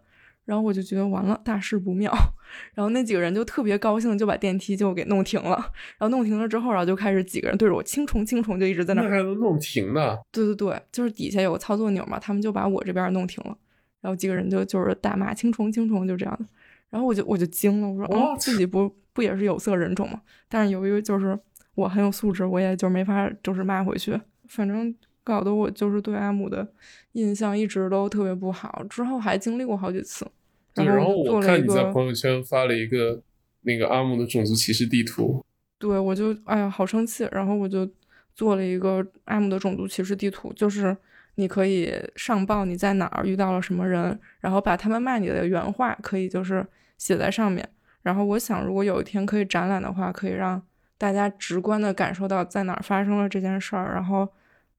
然后我就觉得完了，大事不妙，然后那几个人就特别高兴，就把电梯就给弄停了，然后弄停了之后，然后就开始几个人对着我轻重轻重就一直在那那儿还能弄停呢？对对对，就是底下有个操作钮嘛，他们就把我这边弄停了，然后几个人就就是大骂青虫青虫就这样的，然后我就我就惊了，我说哦自己不不也是有色人种嘛？但是由于就是我很有素质，我也就没法就是骂回去，反正搞得我就是对阿姆的印象一直都特别不好，之后还经历过好几次，对，然后我看你在朋友圈发了一个那个阿姆的种族歧视地图，对，我就哎呀好生气，然后我就做了一个阿姆的种族歧视地图，就是你可以上报你在哪儿遇到了什么人，然后把他们骂你的原话可以就是写在上面。然后我想，如果有一天可以展览的话，可以让大家直观的感受到在哪儿发生了这件事儿，然后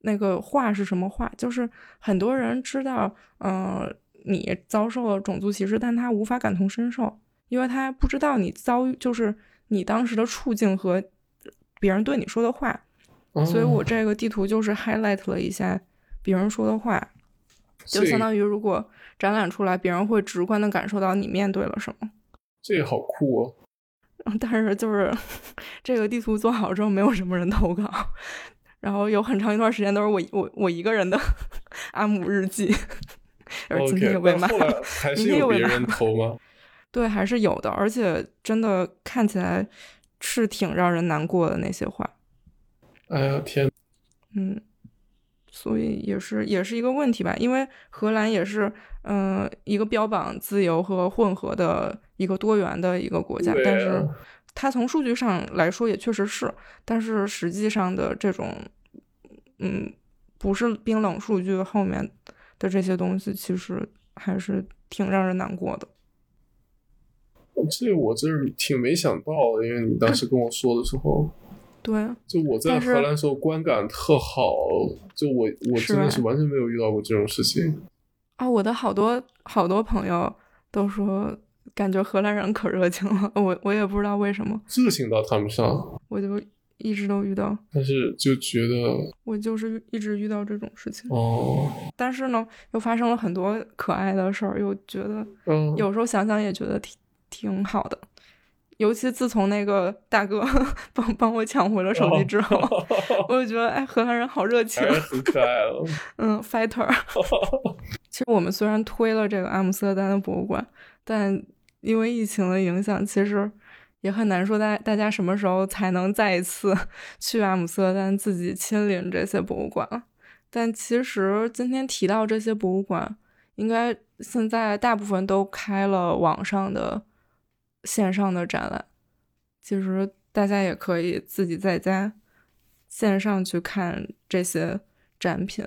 那个话是什么话，就是很多人知道，嗯、你遭受了种族歧视，但他无法感同身受，因为他不知道你遭遇，就是你当时的处境和别人对你说的话，所以我哦这个地图就是 highlight 了一下别人说的话，就相当于如果展览出来，别人会直观的感受到你面对了什么。这个好酷哦！但是就是 这个地图做好之后，没有什么人投稿，然后有很长一段时间都是我我我一个人的 阿姆日记，而今天又被骂明天又被骂有别人投吗？对，还是有的，而且真的看起来是挺让人难过的那些话。哎呀天，嗯，所以也是也是一个问题吧，因为荷兰也是嗯、呃一个标榜自由和混合的一个多元的一个国家，对但是啊它从数据上来说也确实是，但是实际上的这种嗯不是冰冷数据后面的这些东西，其实还是挺让人难过的。这我真是挺没想到的，因为你当时跟我说的时候，对，就我在荷兰的时候观感特好，就我我真的是完全没有遇到过这种事情。啊，我的好多好多朋友都说，感觉荷兰人可热情了，我我也不知道为什么，热情倒谈不上，我就一直都遇到，但是就觉得我就是一直遇到这种事情，哦，但是呢，又发生了很多可爱的事儿，又觉得嗯，有时候想想也觉得挺挺好的。尤其自从那个大哥 帮帮我抢回了手机之后，我就觉得哎，荷兰人好热情。很可爱了。嗯，fighter。其实我们虽然推了这个阿姆斯特丹的博物馆，但因为疫情的影响，其实也很难说大大家什么时候才能再一次 去阿姆斯特丹自己亲临这些博物馆。但其实今天提到这些博物馆，应该现在大部分都开了网上的线上的展览，其实大家也可以自己在家线上去看这些展品。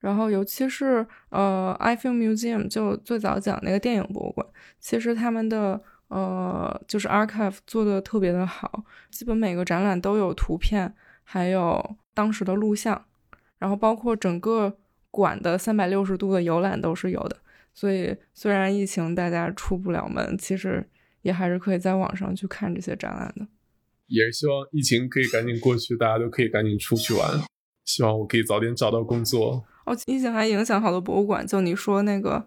然后，尤其是呃，iFilm Museum 就最早讲那个电影博物馆，其实他们的呃就是 archive 做的特别的好，基本每个展览都有图片，还有当时的录像，然后包括整个馆的三百六十度的游览都是有的。所以虽然疫情大家出不了门，其实也还是可以在网上去看这些展览的。也是希望疫情可以赶紧过去，大家都可以赶紧出去玩。希望我可以早点找到工作。哦，疫情还影响好多博物馆，就你说那个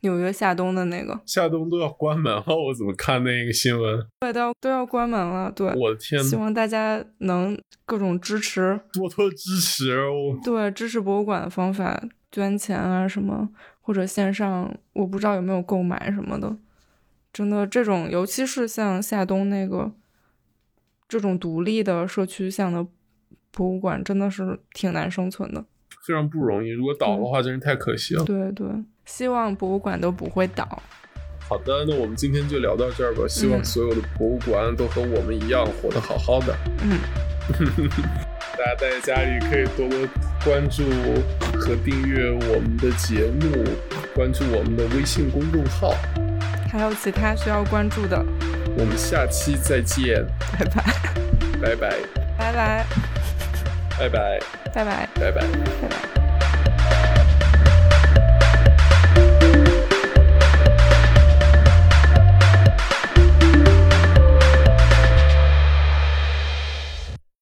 纽约夏冬的那个，夏冬都要关门了，我怎么看那个新闻？对，都要都要关门了。对，我的天希，望大家能各种支持，多多支持哦！对，支持博物馆的方法，捐钱啊什么，或者线上，我不知道有没有购买什么的。真的，这种尤其是像夏冬那个这种独立的社区向的博物馆，真的是挺难生存的。非常不容易，如果倒的话，真是太可惜了。对对，希望博物馆都不会倒。好的，那我们今天就聊到这儿吧。希望嗯所有的博物馆都和我们一样活得好好的。嗯，大家待在家里可以多多关注和订阅我们的节目，关注我们的微信公众号。还有其他需要关注的，我们下期再见，拜拜，拜拜，拜拜，拜拜，拜拜，拜拜。拜拜。